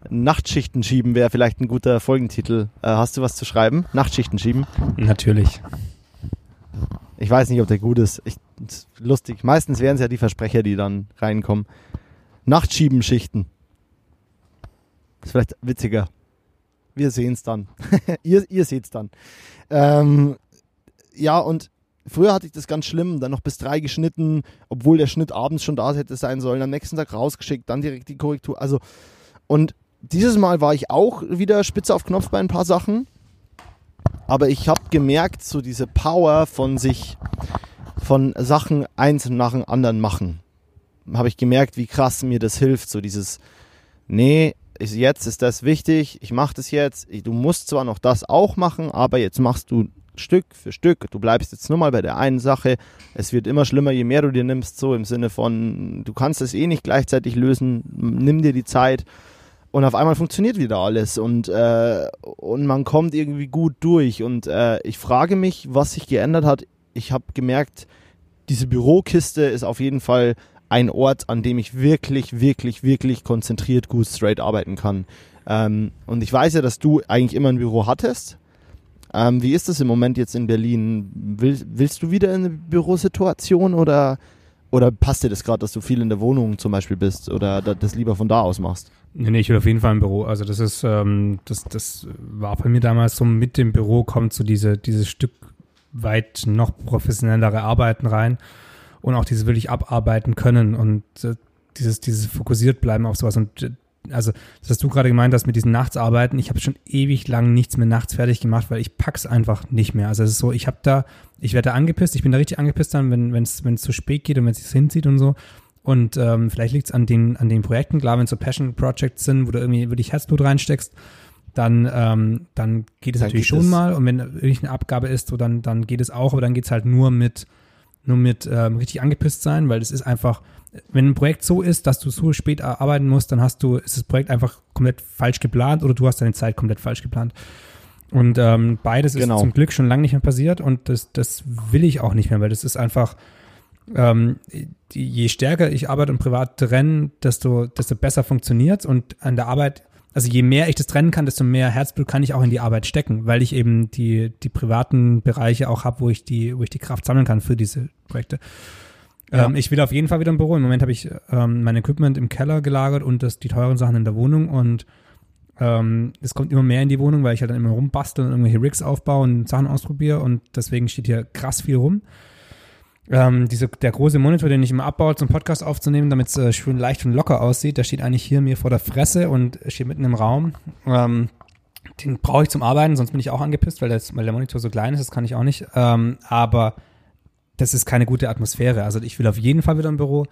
Nachtschichten schieben wäre vielleicht ein guter Folgentitel. Äh, hast du was zu schreiben? Nachtschichten schieben? Natürlich. Ich weiß nicht, ob der gut ist. Ich, ist lustig. Meistens wären es ja die Versprecher, die dann reinkommen. Nachtschiebenschichten. Ist vielleicht witziger. Wir sehen es dann. ihr ihr seht es dann. Ähm, ja, und früher hatte ich das ganz schlimm, dann noch bis drei geschnitten, obwohl der Schnitt abends schon da hätte sein sollen, am nächsten Tag rausgeschickt, dann direkt die Korrektur. Also, und dieses Mal war ich auch wieder spitze auf Knopf bei ein paar Sachen. Aber ich habe gemerkt, so diese Power von sich, von Sachen eins nach dem anderen machen, habe ich gemerkt, wie krass mir das hilft. So dieses, nee, jetzt ist das wichtig, ich mache das jetzt. Du musst zwar noch das auch machen, aber jetzt machst du Stück für Stück. Du bleibst jetzt nur mal bei der einen Sache. Es wird immer schlimmer, je mehr du dir nimmst, so im Sinne von, du kannst es eh nicht gleichzeitig lösen, nimm dir die Zeit. Und auf einmal funktioniert wieder alles und, äh, und man kommt irgendwie gut durch. Und äh, ich frage mich, was sich geändert hat. Ich habe gemerkt, diese Bürokiste ist auf jeden Fall ein Ort, an dem ich wirklich, wirklich, wirklich konzentriert gut straight arbeiten kann. Ähm, und ich weiß ja, dass du eigentlich immer ein Büro hattest. Ähm, wie ist das im Moment jetzt in Berlin? Will, willst du wieder in eine Bürosituation oder, oder passt dir das gerade, dass du viel in der Wohnung zum Beispiel bist oder das lieber von da aus machst? Nee, nee, ich will auf jeden Fall ein Büro. Also das ist, ähm, das, das war bei mir damals so, mit dem Büro kommt so diese, dieses Stück weit noch professionellere Arbeiten rein und auch dieses wirklich abarbeiten können und äh, dieses, dieses fokussiert bleiben auf sowas. Und äh, also, das hast du gerade gemeint hast mit diesen Nachtsarbeiten. Ich habe schon ewig lang nichts mehr nachts fertig gemacht, weil ich pack's einfach nicht mehr. Also es ist so, ich habe da, ich werde da angepisst, ich bin da richtig angepisst dann, wenn es wenn es zu spät geht und wenn es sich hinzieht und so. Und ähm, vielleicht liegt's an den, an den Projekten, klar, wenn es so Passion Projects sind, wo du irgendwie wirklich Herzblut reinsteckst, dann, ähm, dann geht es dann natürlich schon es. mal. Und wenn wirklich eine Abgabe ist, so dann, dann geht es auch, aber dann geht's halt nur mit nur mit ähm, richtig angepisst sein, weil es ist einfach, wenn ein Projekt so ist, dass du so spät arbeiten musst, dann hast du, ist das Projekt einfach komplett falsch geplant oder du hast deine Zeit komplett falsch geplant. Und ähm, beides genau. ist zum Glück schon lange nicht mehr passiert und das, das will ich auch nicht mehr, weil das ist einfach, ähm, die, je stärker ich Arbeit und Privat trenne, desto, desto besser funktioniert und an der Arbeit also je mehr ich das trennen kann, desto mehr Herzblut kann ich auch in die Arbeit stecken, weil ich eben die, die privaten Bereiche auch habe, wo ich die, wo ich die Kraft sammeln kann für diese Projekte. Ähm, ich will auf jeden Fall wieder ein Büro. Im Moment habe ich ähm, mein Equipment im Keller gelagert und das, die teuren Sachen in der Wohnung und ähm, es kommt immer mehr in die Wohnung, weil ich halt dann immer rumbastel und irgendwelche Rigs aufbaue und Sachen ausprobiere und deswegen steht hier krass viel rum ähm, diese, der große Monitor, den ich immer abbaue, zum Podcast aufzunehmen, damit es äh, schön leicht und locker aussieht, der steht eigentlich hier mir vor der Fresse und steht mitten im Raum. Ähm, den brauche ich zum Arbeiten, sonst bin ich auch angepisst, weil, das, weil der Monitor so klein ist, das kann ich auch nicht. Ähm, aber das ist keine gute Atmosphäre. Also ich will auf jeden Fall wieder im Büro.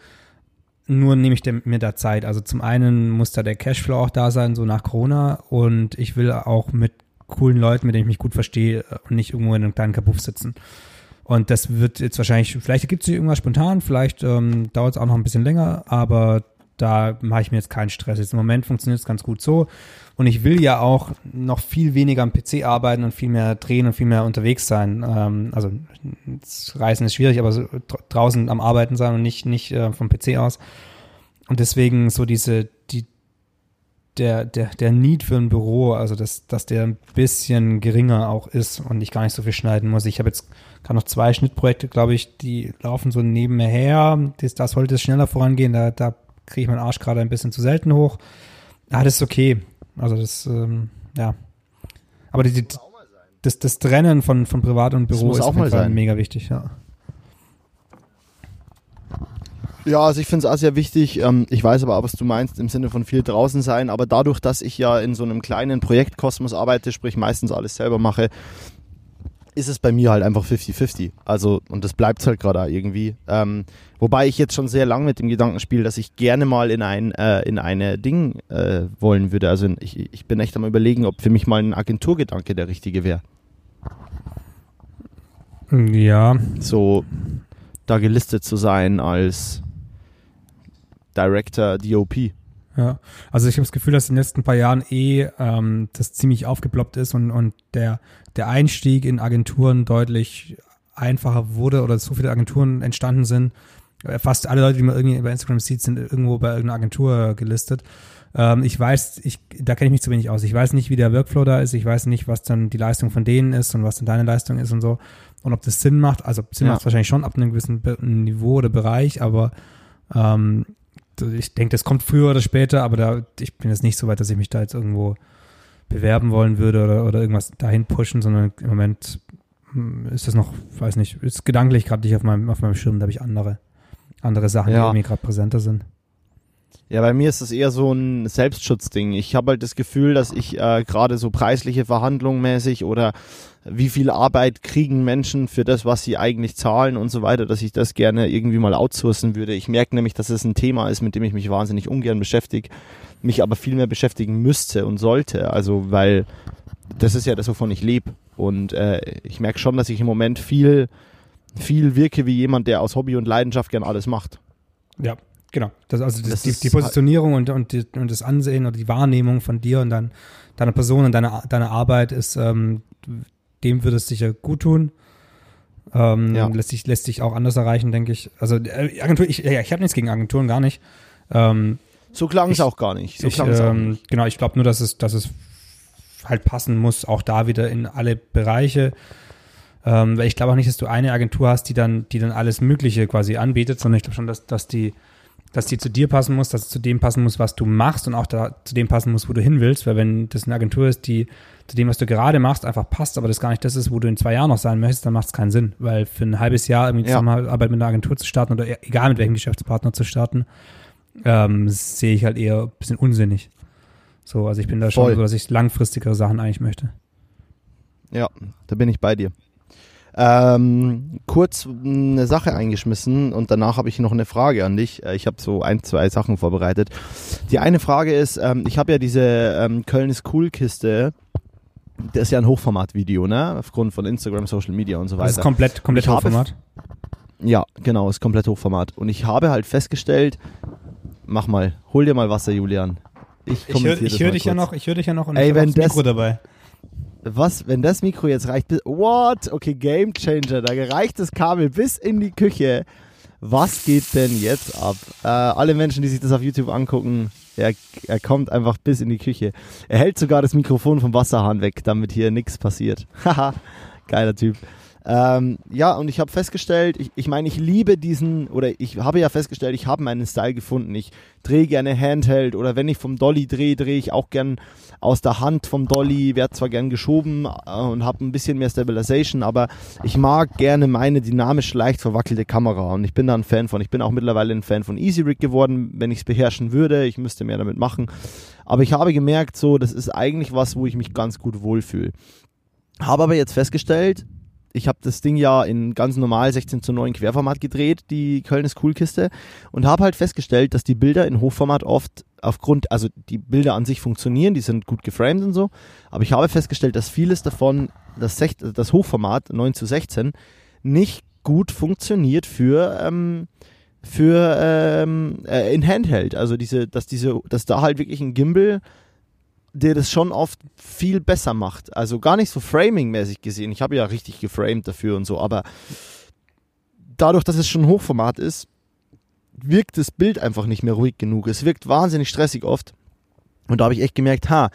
Nur nehme ich mir da Zeit. Also zum einen muss da der Cashflow auch da sein, so nach Corona. Und ich will auch mit coolen Leuten, mit denen ich mich gut verstehe und nicht irgendwo in einem kleinen Kabuff sitzen. Und das wird jetzt wahrscheinlich, vielleicht gibt es irgendwas spontan, vielleicht ähm, dauert es auch noch ein bisschen länger, aber da mache ich mir jetzt keinen Stress. Jetzt im Moment funktioniert es ganz gut so. Und ich will ja auch noch viel weniger am PC arbeiten und viel mehr drehen und viel mehr unterwegs sein. Ähm, also Reisen ist schwierig, aber so draußen am Arbeiten sein und nicht, nicht äh, vom PC aus. Und deswegen so diese, die, der, der, der Need für ein Büro, also dass, dass der ein bisschen geringer auch ist und ich gar nicht so viel schneiden muss. Ich habe jetzt gerade noch zwei Schnittprojekte, glaube ich, die laufen so nebenher. Das, das sollte schneller vorangehen, da, da kriege ich meinen Arsch gerade ein bisschen zu selten hoch. Ah, das ist okay. Also das, ähm, ja. Aber die, die, das, das Trennen von, von Privat und Büro ist auch mal sein. mega wichtig, ja. Ja, also ich finde es auch sehr wichtig. Ähm, ich weiß aber auch, was du meinst im Sinne von viel draußen sein. Aber dadurch, dass ich ja in so einem kleinen Projektkosmos arbeite, sprich meistens alles selber mache, ist es bei mir halt einfach 50-50. Also, und das bleibt halt gerade irgendwie. Ähm, wobei ich jetzt schon sehr lang mit dem Gedanken spiele, dass ich gerne mal in ein, äh, in eine Ding äh, wollen würde. Also ich, ich bin echt am überlegen, ob für mich mal ein Agenturgedanke der richtige wäre. Ja. So da gelistet zu sein als Director DOP. Ja, also ich habe das Gefühl, dass in den letzten paar Jahren eh ähm, das ziemlich aufgeploppt ist und, und der, der Einstieg in Agenturen deutlich einfacher wurde oder so viele Agenturen entstanden sind. Äh, fast alle Leute, die man irgendwie bei Instagram sieht, sind irgendwo bei irgendeiner Agentur gelistet. Ähm, ich weiß, ich, da kenne ich mich zu wenig aus. Ich weiß nicht, wie der Workflow da ist. Ich weiß nicht, was dann die Leistung von denen ist und was dann deine Leistung ist und so. Und ob das Sinn macht. Also Sinn Ja. macht wahrscheinlich schon ab einem gewissen Niveau oder Bereich, aber ähm, ich denke, das kommt früher oder später, aber da, ich bin jetzt nicht so weit, dass ich mich da jetzt irgendwo bewerben wollen würde oder, oder irgendwas dahin pushen, sondern im Moment hm, ist das noch, weiß nicht, ist gedanklich gerade nicht auf meinem, auf meinem Schirm, da habe ich andere, andere Sachen, Ja. die mir gerade präsenter sind. Ja, bei mir ist das eher so ein Selbstschutzding. Ich habe halt das Gefühl, dass ich äh, gerade so preisliche Verhandlungen mäßig oder wie viel Arbeit kriegen Menschen für das, was sie eigentlich zahlen und so weiter, dass ich das gerne irgendwie mal outsourcen würde. Ich merke nämlich, dass es ein Thema ist, mit dem ich mich wahnsinnig ungern beschäftige, mich aber viel mehr beschäftigen müsste und sollte. Also, weil das ist ja das, wovon ich lebe. Und äh, ich merke schon, dass ich im Moment viel, viel wirke wie jemand, der aus Hobby und Leidenschaft gern alles macht. Ja, genau. Das, also das, Das die, die Positionierung und, und, die, und das Ansehen oder die Wahrnehmung von dir und dann deiner Person und deiner, deiner Arbeit ist, ähm, dem würde es sicher gut tun. Ähm, Ja. lässt, sich, lässt sich auch anders erreichen, denke ich. Also äh, Agentur, ich, ja, ich habe nichts gegen Agenturen, gar nicht. Ähm, So klang es auch gar nicht. So ich, ähm, nicht. genau, ich glaube nur, dass es, dass es halt passen muss, auch da wieder in alle Bereiche. Ähm, weil ich glaube auch nicht, dass du eine Agentur hast, die dann, die dann alles Mögliche quasi anbietet, sondern ich glaube schon, dass, dass die, dass die zu dir passen muss, dass es zu dem passen muss, was du machst und auch da, zu dem passen muss, wo du hin willst. Weil wenn das eine Agentur ist, die zu dem, was du gerade machst, einfach passt, aber das gar nicht das ist, wo du in zwei Jahren noch sein möchtest, dann macht es keinen Sinn. Weil für ein halbes Jahr irgendwie Ja. Zusammenarbeit mit einer Agentur zu starten oder e- egal mit welchem Geschäftspartner zu starten, ähm, sehe ich halt eher ein bisschen unsinnig. So, also ich bin da schon Voll. so, dass ich langfristigere Sachen eigentlich möchte. Ja, da bin ich bei dir. Ähm, kurz eine Sache eingeschmissen und danach habe ich noch eine Frage an dich. Äh, Ich habe so ein, zwei Sachen vorbereitet. Die eine Frage ist, ähm, ich habe ja diese ähm, Köln ist cool Kiste. Das ist ja ein Hochformatvideo, ne? Aufgrund von Instagram, Social Media und so Das ist weiter. komplett, komplett Ich habe- Hochformat. Ja, genau, ist komplett Hochformat. Und ich habe halt festgestellt, mach mal, hol dir mal Wasser, Julian. Ich Ich höre hör dich ja kurz. noch, ich höre dich ja noch und Ey, ich hab wenn auch das das- Mikro dabei. Was, wenn das Mikro jetzt reicht bis. What? Okay, Game Changer. Da reicht das Kabel bis in die Küche. Was geht denn jetzt ab? Äh, alle Menschen, die sich das auf YouTube angucken, er, er kommt einfach bis in die Küche. Er hält sogar das Mikrofon vom Wasserhahn weg, damit hier nichts passiert. Haha, geiler Typ. Ähm, ja, und ich habe festgestellt, ich, ich meine, ich liebe diesen, oder ich habe ja festgestellt, ich habe meinen Style gefunden. Ich drehe gerne Handheld oder wenn ich vom Dolly drehe, drehe ich auch gern aus der Hand vom Dolly, werde zwar gern geschoben äh, und habe ein bisschen mehr Stabilization, aber ich mag gerne meine dynamisch leicht verwackelte Kamera und ich bin da ein Fan von. Ich bin auch mittlerweile ein Fan von Easy Rig geworden, wenn ich es beherrschen würde. Ich müsste mehr damit machen. Aber ich habe gemerkt, so, das ist eigentlich was, wo ich mich ganz gut wohlfühle. Habe aber jetzt festgestellt, ich habe das Ding ja in ganz normal 16 zu 9 Querformat gedreht, die Köln ist cool Kiste, und habe halt festgestellt, dass die Bilder in Hochformat oft aufgrund, also die Bilder an sich funktionieren, die sind gut geframed und so, aber ich habe festgestellt, dass vieles davon, das, Sech- das Hochformat 9 zu 16, nicht gut funktioniert für, ähm, für ähm, äh, in Handheld. Also diese, dass diese, dass da halt wirklich ein Gimbal der das schon oft viel besser macht. Also gar nicht so framing-mäßig gesehen. Ich habe ja richtig geframed dafür und so, aber dadurch, dass es schon Hochformat ist, wirkt das Bild einfach nicht mehr ruhig genug. Es wirkt wahnsinnig stressig oft. Und da habe ich echt gemerkt, ha,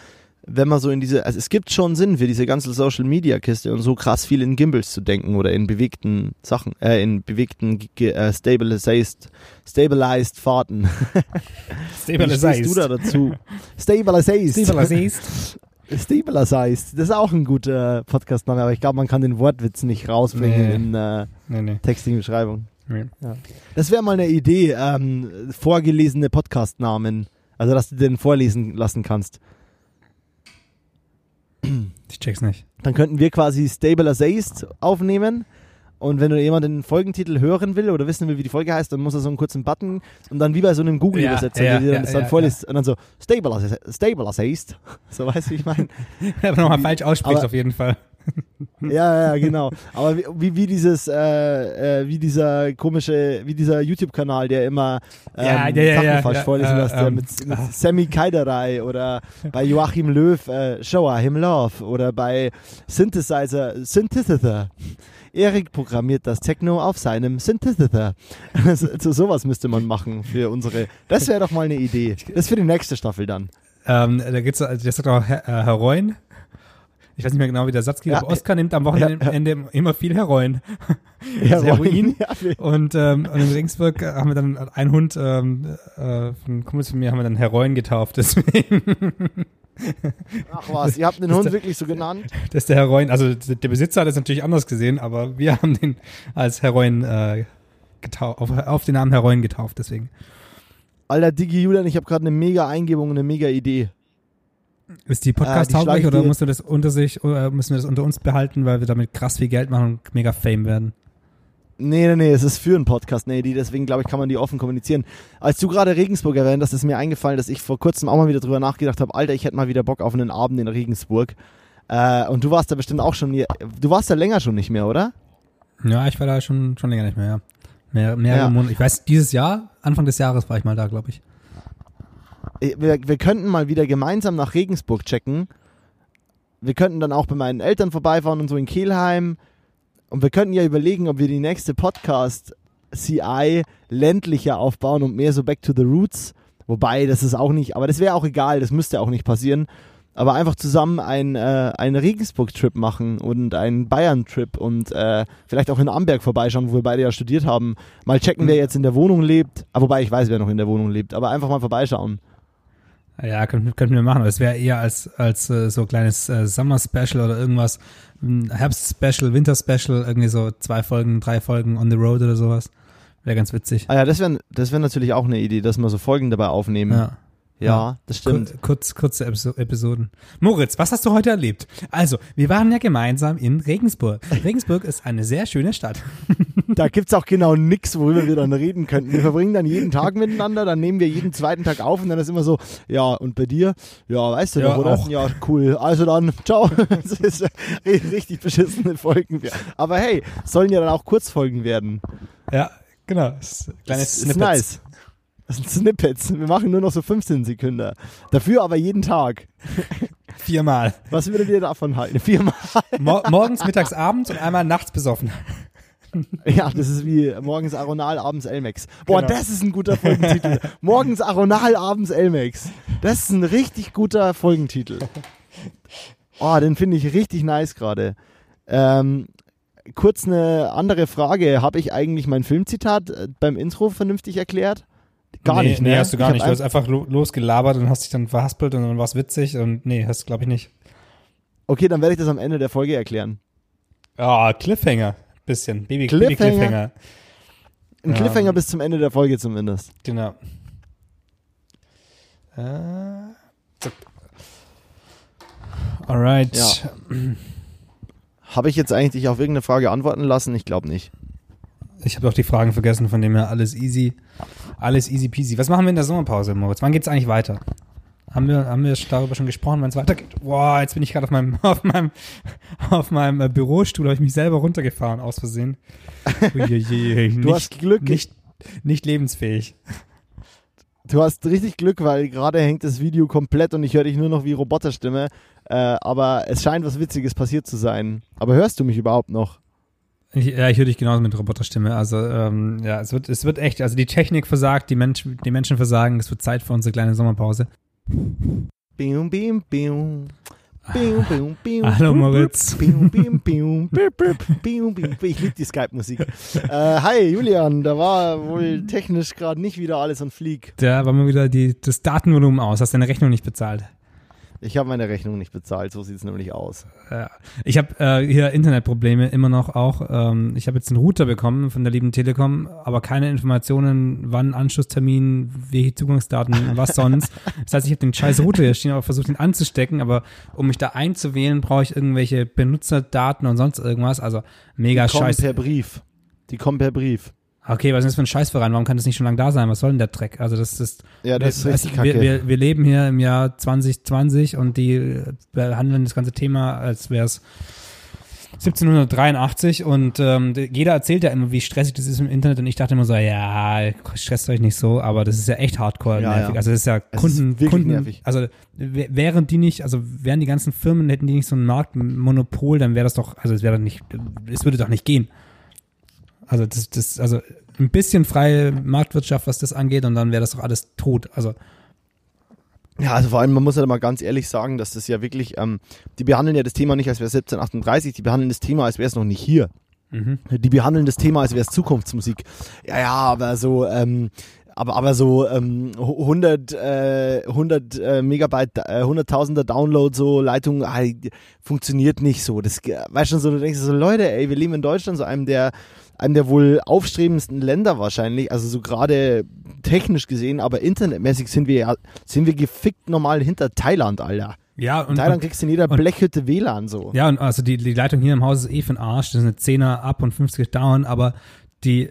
wenn man so in diese, also es gibt schon Sinn für diese ganze Social Media Kiste und so krass viel in Gimbals zu denken oder in bewegten Sachen, äh, in bewegten äh, stabilized, stabilized Fahrten. Wie stehst du da dazu? Stabilized. Stabilized. Stabilized. Das ist auch ein guter Podcastname, aber ich glaube, man kann den Wortwitz nicht rausbringen Nee. in äh, Nee, nee. Texting-Beschreibung. nee. Das wäre mal eine Idee, ähm, vorgelesene Podcastnamen. Also, dass du den vorlesen lassen kannst. Ich check's nicht. Dann könnten wir quasi Stable Assist aufnehmen. Und wenn du jemand den Folgentitel hören will oder wissen will, wie die Folge heißt, dann muss er so einen kurzen Button und dann wie bei so einem Google-Übersetzer, Ja, ja, der ja, das dann vorliest und dann so Stable, Assist. So weißt du, wie ich meine? Aber nochmal falsch aussprichst auf jeden Fall. Ja, ja, genau. Aber wie, wie, dieses, äh, äh, wie dieser komische, wie dieser YouTube-Kanal, der immer ähm, Ja, ja, ja, Sachen ja, falsch ja, vorlesen äh, lässt, der ähm, mit, mit ah. Sammy Keiderei oder bei Joachim Löw, äh, Shower Him Love oder bei Synthesizer, Synthesizer. Erik programmiert das Techno auf seinem Synthesizer. so sowas müsste man machen für unsere. Das wäre doch mal eine Idee. Das für die nächste Staffel dann. Ähm, da gibt's, also das sagt auch Her äh, Heroin. Ich weiß nicht mehr genau, wie der Satz geht, Ja. aber Oskar nimmt am Wochenende immer viel Heroin. Heroin. Heroin. Ja, Und, ähm, und in Regensburg haben wir dann einen Hund, ähm, äh, von Kumpels von mir haben wir dann Heroin getauft, deswegen. Ach was, ihr habt den Das Hund ist wirklich so genannt? Das ist der Heroin, also der Besitzer hat es natürlich anders gesehen, aber wir haben den als Heroin äh, getauft, auf, auf den Namen Heroin getauft, deswegen. Alter, Digi Julian, ich habe gerade eine mega Eingebung, eine mega Idee. Ist die Podcast Äh, die tauglich ich oder musst du das unter sich, oder müssen wir das unter uns behalten, weil wir damit krass viel Geld machen und mega Fame werden? Nee, nee, nee, es ist für einen Podcast eine Idee, deswegen glaube ich, kann man die offen kommunizieren. Als du gerade Regensburg erwähnt hast, ist mir eingefallen, dass ich vor kurzem auch mal wieder drüber nachgedacht habe, Alter, ich hätte mal wieder Bock auf einen Abend in Regensburg. Äh, und du warst da bestimmt auch schon, nie- du warst da länger schon nicht mehr, oder? Ja, ich war da schon, schon länger nicht mehr, ja. Mehr, mehrere Ja. Monate. Ich weiß, dieses Jahr, Anfang des Jahres war ich mal da, glaube ich. Äh, Wir, wir könnten mal wieder gemeinsam nach Regensburg checken. Wir könnten dann auch bei meinen Eltern vorbeifahren und so in Kelheim. Und wir könnten ja überlegen, ob wir die nächste Podcast CI ländlicher aufbauen und mehr so back to the roots. Wobei, das ist auch nicht, aber das wäre auch egal, das müsste auch nicht passieren. Aber einfach zusammen ein, äh, einen Regensburg-Trip machen und einen Bayern-Trip und äh, vielleicht auch in Amberg vorbeischauen, wo wir beide ja studiert haben. Mal checken, wer jetzt in der Wohnung lebt. Ah, wobei ich weiß, wer noch in der Wohnung lebt. Aber einfach mal vorbeischauen. Ja, könnten, könnten wir machen. Aber es wäre eher als, als äh, so kleines äh, Summer-Special oder irgendwas. Herbst-Special, Winter-Special, irgendwie so zwei Folgen, drei Folgen on the road oder sowas. Wäre ganz witzig. Ah ja, das wäre das wär natürlich auch eine Idee, dass wir so Folgen dabei aufnehmen. Ja, Ja. das stimmt. Kur kurz, kurze Episo Episoden. Moritz, was hast du heute erlebt? Also, wir waren ja gemeinsam in Regensburg. Regensburg ist eine sehr schöne Stadt. Da gibt's auch genau nix, worüber wir dann reden könnten. Wir verbringen dann jeden Tag miteinander, dann nehmen wir jeden zweiten Tag auf und dann ist immer so, ja, und bei dir? Ja, weißt du Ja, doch, oder? auch. Ja, cool. Also dann, ciao. Das ist richtig beschissene Folgen. Aber hey, sollen ja dann auch Kurzfolgen werden. Ja, genau. Das ist Kleines ist Snippets. nice. Das sind Snippets. Wir machen nur noch so 15 Sekunden. Dafür aber jeden Tag. Viermal. Was würdet ihr davon halten? Viermal. Mo morgens, mittags, abends und einmal nachts besoffen. Ja, das ist wie morgens Aronal, abends Elmex. Boah, Genau. das ist ein guter Folgentitel. morgens Aronal, abends Elmex. Das ist ein richtig guter Folgentitel. Oh, den finde ich richtig nice gerade. Ähm, kurz eine andere Frage. Habe ich eigentlich mein Filmzitat äh, beim Intro vernünftig erklärt? Gar nee, nicht, Nee, ne? hast du Ich gar hab nicht. Du hast einfach lo losgelabert und hast dich dann verhaspelt und dann war es witzig und nee, hast du glaube ich nicht. Okay, dann werde ich das am Ende der Folge erklären. Ah, Cliffhanger. Bisschen. Baby Cliffhanger? Baby Cliffhanger. Ein Ja. Cliffhanger bis zum Ende der Folge zumindest. Genau. Äh. Alright. Ja. Habe ich jetzt eigentlich dich auf irgendeine Frage antworten lassen? Ich glaube nicht. Ich habe auch die Fragen vergessen, von dem her alles easy. Alles easy peasy. Was machen wir in der Sommerpause, Moritz? Wann geht's eigentlich weiter? Haben wir, haben wir darüber schon gesprochen, wann es weitergeht? Boah, jetzt bin ich gerade auf meinem, auf meinem, auf meinem äh, Bürostuhl, habe ich mich selber runtergefahren, aus Versehen. Uiuiui, Du nicht, hast Glück. Nicht, nicht lebensfähig. Du hast richtig Glück, weil gerade hängt das Video komplett und ich höre dich nur noch wie Roboterstimme. Äh, aber es scheint was Witziges passiert zu sein. Aber hörst du mich überhaupt noch? Ich, ja, ich höre dich genauso mit Roboterstimme. Also, ähm, ja, es wird, es wird echt, also die Technik versagt, die, Mensch, die Menschen versagen, es wird Zeit für unsere kleine Sommerpause. Bium, bium, bium. Bium, bium, bium. Hallo. Moritz. Ich liebe die Skype-Musik. Äh, hi, Julian. Da war wohl technisch gerade nicht wieder alles an Fleek. Da war mir wieder die, das Datenvolumen aus, hast deine Rechnung nicht bezahlt. Ich habe meine Rechnung nicht bezahlt, so sieht es nämlich aus. Ja. Ich habe äh, hier Internetprobleme immer noch auch. Ähm, ich habe jetzt einen Router bekommen von der lieben Telekom, aber keine Informationen, wann Anschlusstermin, welche Zugangsdaten, was sonst. Das heißt, ich habe den scheiß Router hier stehen, aber versucht ihn anzustecken, aber um mich da einzuwählen, brauche ich irgendwelche Benutzerdaten und sonst irgendwas. Also mega Die kommen scheiße. per Brief. Die kommen per Brief. Okay, was ist das für ein Scheißverein? Warum kann das nicht schon lange da sein? Was soll denn der Dreck? Also das ist Ja, das ist wir, richtig wir, kacke. wir, wir leben hier im Jahr 2020 und die äh, behandeln das ganze Thema, als wäre es 1783 und ähm, jeder erzählt ja immer, wie stressig das ist im Internet und ich dachte immer so, ja, stresst euch nicht so, aber das ist ja echt hardcore Ja, nervig. ja. Also das ist ja Es Kunden, ist Kunden, nervig. also wären die nicht, also wären die ganzen Firmen, hätten die nicht so ein Marktmonopol, dann wäre das doch, also es wäre doch nicht, es würde doch nicht gehen. Also das, das, also ein bisschen freie Marktwirtschaft, was das angeht, und dann wäre das doch alles tot. Also Ja, also vor allem, man muss ja mal ganz ehrlich sagen, dass das ja wirklich, ähm, die behandeln ja das Thema nicht, als wäre es 1738, die behandeln das Thema, als wäre es noch nicht hier. Mhm. Die behandeln das Thema, als wäre es Zukunftsmusik. Ja, ja, aber so, ähm, aber, aber so ähm, 100, äh, 100 äh, Megabyte, äh, 100.000er Download, so Leitung, ah, funktioniert nicht so. Das, weißt du, so, du denkst so, Leute, ey, wir leben in Deutschland, so einem der, einem der wohl aufstrebendsten Länder wahrscheinlich, also so gerade technisch gesehen, aber internetmäßig sind wir ja, sind wir gefickt normal hinter Thailand, Alter. ja, In und, Thailand und kriegst du in jeder und- Blechhütte WLAN so. ja, und also die, die Leitung hier im Haus ist eh für den Arsch. Das ist eine 10er ab und 50 down, aber die,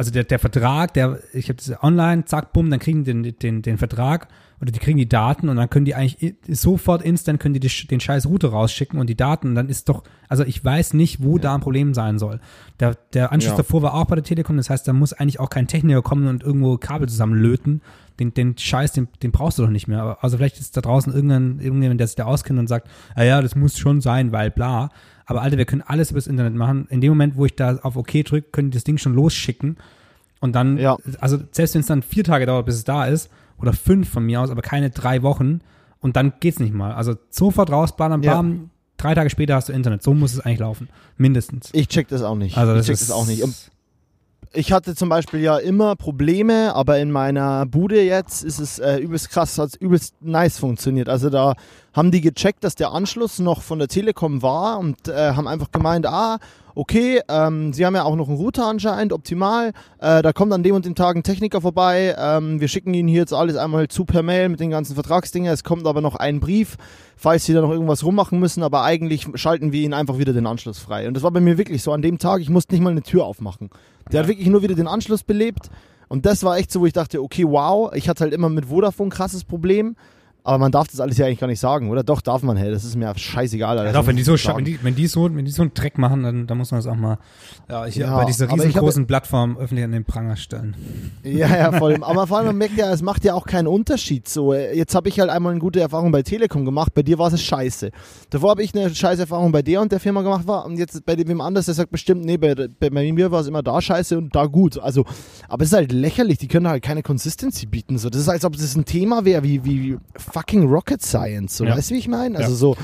also der, der Vertrag, der, ich habe das online, zack, bumm, dann kriegen die den, den, den Vertrag oder die kriegen die Daten und dann können die eigentlich sofort instant können die, die den scheiß Router rausschicken und die Daten, und dann ist doch, also ich weiß nicht, wo da ein Problem sein soll. Der, der Anschluss Ja. davor war auch bei der Telekom, das heißt, da muss eigentlich auch kein Techniker kommen und irgendwo Kabel zusammenlöten. Den, den Scheiß, den, den brauchst du doch nicht mehr. Also vielleicht ist da draußen irgendein, irgendjemand, der sich da auskennt und sagt, ah ja, das muss schon sein, weil bla. Aber Alter, wir können alles übers Internet machen. In dem Moment, wo ich da auf OK drücke, können die das Ding schon losschicken. Und dann, Ja. also selbst wenn es dann vier Tage dauert, bis es da ist, oder fünf von mir aus, aber keine drei Wochen, und dann geht's nicht mal. Also sofort raus, bam, bam, Ja. drei Tage später hast du Internet. So muss es eigentlich laufen. Mindestens. Ich check das auch nicht. Also ich das check ist das auch nicht. Und ich hatte zum Beispiel ja immer Probleme, aber in meiner Bude jetzt ist es äh, übelst krass, hat übelst nice funktioniert. Also da haben die gecheckt, dass der Anschluss noch von der Telekom war und äh, haben einfach gemeint, ah, okay, ähm, sie haben ja auch noch einen Router anscheinend, optimal. Äh, da kommt an dem und dem Tag ein Techniker vorbei. Ähm, wir schicken Ihnen hier jetzt alles einmal zu per Mail mit den ganzen Vertragsdingen. Es kommt aber noch ein Brief, falls Sie da noch irgendwas rummachen müssen, aber eigentlich schalten wir Ihnen einfach wieder den Anschluss frei. Und das war bei mir wirklich so an dem Tag, ich musste nicht mal eine Tür aufmachen. Der hat wirklich nur wieder den Anschluss belebt. Und das war echt so, wo ich dachte, okay, wow, ich hatte halt immer mit Vodafone ein krasses Problem. Aber man darf das alles ja eigentlich gar nicht sagen, oder? Doch, darf man, hey, das ist mir scheißegal. Alter. Ja, doch, wenn die so, wenn die, wenn die so, wenn die so einen Dreck machen, dann, dann muss man das auch mal, ja, ich, Ja, bei dieser riesengroßen Plattform öffentlich an den Pranger stellen. Ja, ja, voll. Aber vor allem, man merkt ja, es macht ja auch keinen Unterschied. So, äh, jetzt habe ich halt einmal eine gute Erfahrung bei Telekom gemacht, bei dir war es scheiße. Davor habe ich eine scheiß Erfahrung bei der und der Firma gemacht war und jetzt bei dem anders, der sagt bestimmt, nee, bei, bei, bei mir war es immer da scheiße und da gut. Also, aber es ist halt lächerlich, die können halt keine Consistency bieten. So, das ist, als ob das ein Thema wäre wie, wie fucking Rocket Science. So, Ja. weißt du, wie ich meine? Also so,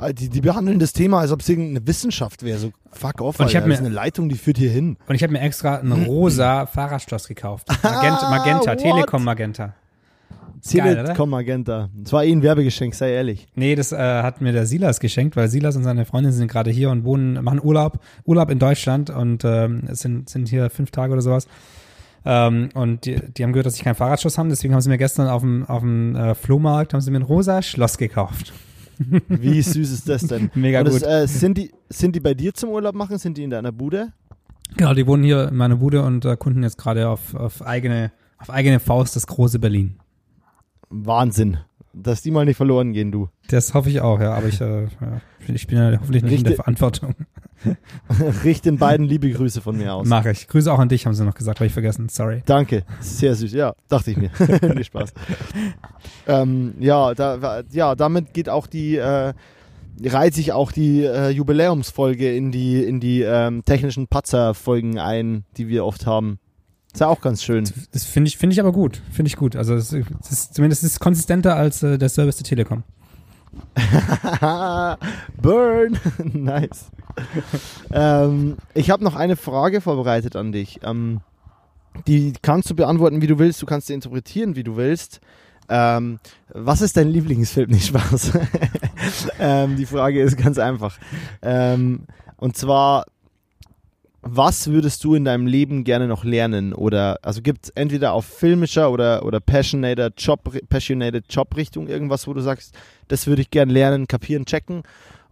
äh, die, die behandeln das Thema, als ob es irgendeine Wissenschaft wäre. So, fuck off, Und ich Alter. hab das ist mir- eine Leitung, die führt hier hin. Und ich habe mir extra ein rosa Fahrradschloss gekauft. Magenta, Magenta? Telekom Magenta. Telekom Magenta. Das war eh ein Werbegeschenk, sei ehrlich. Nee, das äh, hat mir der Silas geschenkt, weil Silas und seine Freundin sind gerade hier und wohnen, machen Urlaub, Urlaub in Deutschland und ähm, es sind, sind hier fünf Tage oder sowas. Ähm, und die, die haben gehört, dass ich keinen Fahrradschloss haben, deswegen haben sie mir gestern auf dem, auf dem äh, Flohmarkt haben sie mir ein rosa Schloss gekauft. Wie süß ist das denn? Mega Und gut. Das, äh, sind, die, sind die bei dir zum Urlaub machen? Sind die in deiner Bude? Genau, die wohnen hier in meiner Bude und äh, kunden jetzt gerade auf, auf eigene, auf eigene Faust das große Berlin. Wahnsinn. Dass die mal nicht verloren gehen, du. Das hoffe ich auch, ja, aber ich, äh, ich bin ja hoffentlich nicht in der Verantwortung. Richt den beiden liebe Grüße von mir aus. Mache ich. Grüße auch an dich, haben sie noch gesagt, habe ich vergessen. Sorry. Danke. Sehr süß. Ja, dachte ich mir. nee, Spaß. Ähm, ja, da, ja, damit geht auch die, äh, reiht sich auch die äh, Jubiläumsfolge in die, in die ähm, technischen Patzer-Folgen ein, die wir oft haben. Ist ja auch ganz schön. Das finde ich, finde ich aber gut. Finde ich gut. Also, das ist zumindest ist es konsistenter als äh, der Service der Telekom. Burn! nice. ähm, ich habe noch eine Frage vorbereitet an dich. Ähm, die kannst du beantworten, wie du willst. Du kannst sie interpretieren, wie du willst. Ähm, was ist dein Lieblingsfilm? Nicht Spaß. ähm, die Frage ist ganz einfach. Ähm, und zwar, was würdest du in deinem Leben gerne noch lernen? Oder also gibt es entweder auf filmischer oder, oder passionated Job, passionated Jobrichtung irgendwas, wo du sagst, das würde ich gerne lernen, kapieren, checken?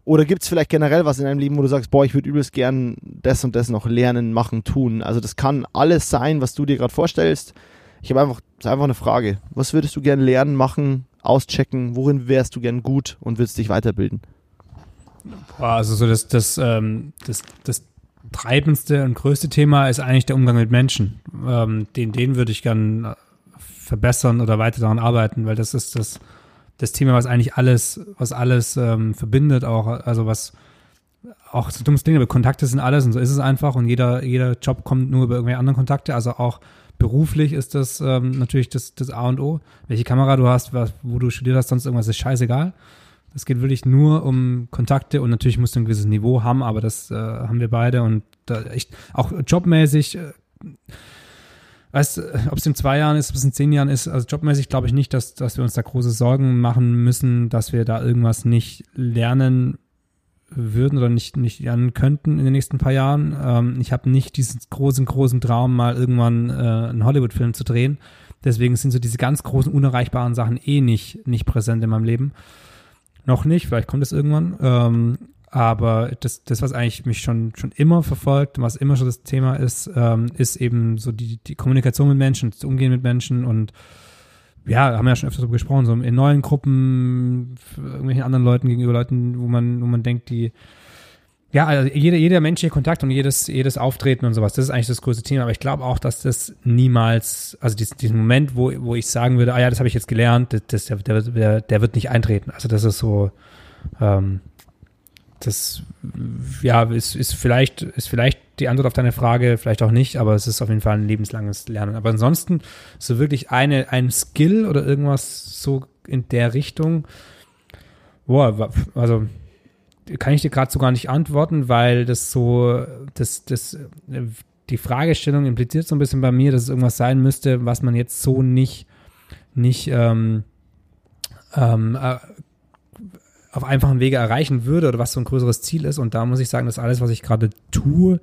Oder gibt es vielleicht generell was in deinem Leben, wo du sagst, boah, ich würde übelst gern das und das noch lernen, machen, tun? Also das kann alles sein, was du dir gerade vorstellst. Ich habe einfach, das ist einfach eine Frage. Was würdest du gern lernen, machen, auschecken? Worin wärst du gern gut und würdest dich weiterbilden? Also so das, das, ähm, das, das treibendste und größte Thema ist eigentlich der Umgang mit Menschen. Ähm, den, den würde ich gern verbessern oder weiter daran arbeiten, weil das ist das, das Thema, was eigentlich alles, was alles ähm, verbindet, auch, also was auch so dummes Ding, aber Kontakte sind alles und so ist es einfach und jeder, jeder Job kommt nur über irgendwelche anderen Kontakte, also auch beruflich ist das ähm, natürlich das, das A und O. Welche Kamera du hast, was, wo du studiert hast, sonst irgendwas ist scheißegal. Es geht wirklich nur um Kontakte und natürlich musst du ein gewisses Niveau haben, aber das äh, haben wir beide und da echt auch jobmäßig, äh, weißt du, ob es in zwei Jahren ist, ob es in zehn Jahren ist, also jobmäßig glaube ich nicht, dass, dass wir uns da große Sorgen machen müssen, dass wir da irgendwas nicht lernen würden oder nicht, nicht lernen könnten in den nächsten paar Jahren. Ähm, ich habe nicht diesen großen, großen Traum, mal irgendwann äh, einen Hollywood-Film zu drehen. Deswegen sind so diese ganz großen, unerreichbaren Sachen eh nicht, nicht präsent in meinem Leben. Noch nicht, vielleicht kommt es irgendwann. Ähm, aber das, das, was eigentlich mich schon, schon immer verfolgt, was immer schon das Thema ist, ähm, ist eben so die, die Kommunikation mit Menschen, das Umgehen mit Menschen und ja, haben wir ja schon öfter darüber gesprochen, so in neuen Gruppen, irgendwelchen anderen Leuten gegenüber Leuten, wo man, wo man denkt, die, ja, also jeder, jeder menschliche Kontakt und jedes, jedes Auftreten und sowas, das ist eigentlich das größte Thema. Aber ich glaube auch, dass das niemals, also diesen, diesen Moment, wo, wo ich sagen würde, ah ja, das habe ich jetzt gelernt, das, der, der, der wird nicht eintreten. Also das ist so, ähm, das ja, ist, ist, vielleicht, ist vielleicht die Antwort auf deine Frage, vielleicht auch nicht, aber es ist auf jeden Fall ein lebenslanges Lernen. Aber ansonsten so wirklich eine, ein Skill oder irgendwas so in der Richtung, boah, also kann ich dir gerade so gar nicht antworten, weil das so, das, das, die Fragestellung impliziert so ein bisschen bei mir, dass es irgendwas sein müsste, was man jetzt so nicht, nicht ähm, ähm, äh, auf einfachen Wege erreichen würde oder was so ein größeres Ziel ist. Und da muss ich sagen, dass alles, was ich gerade tue,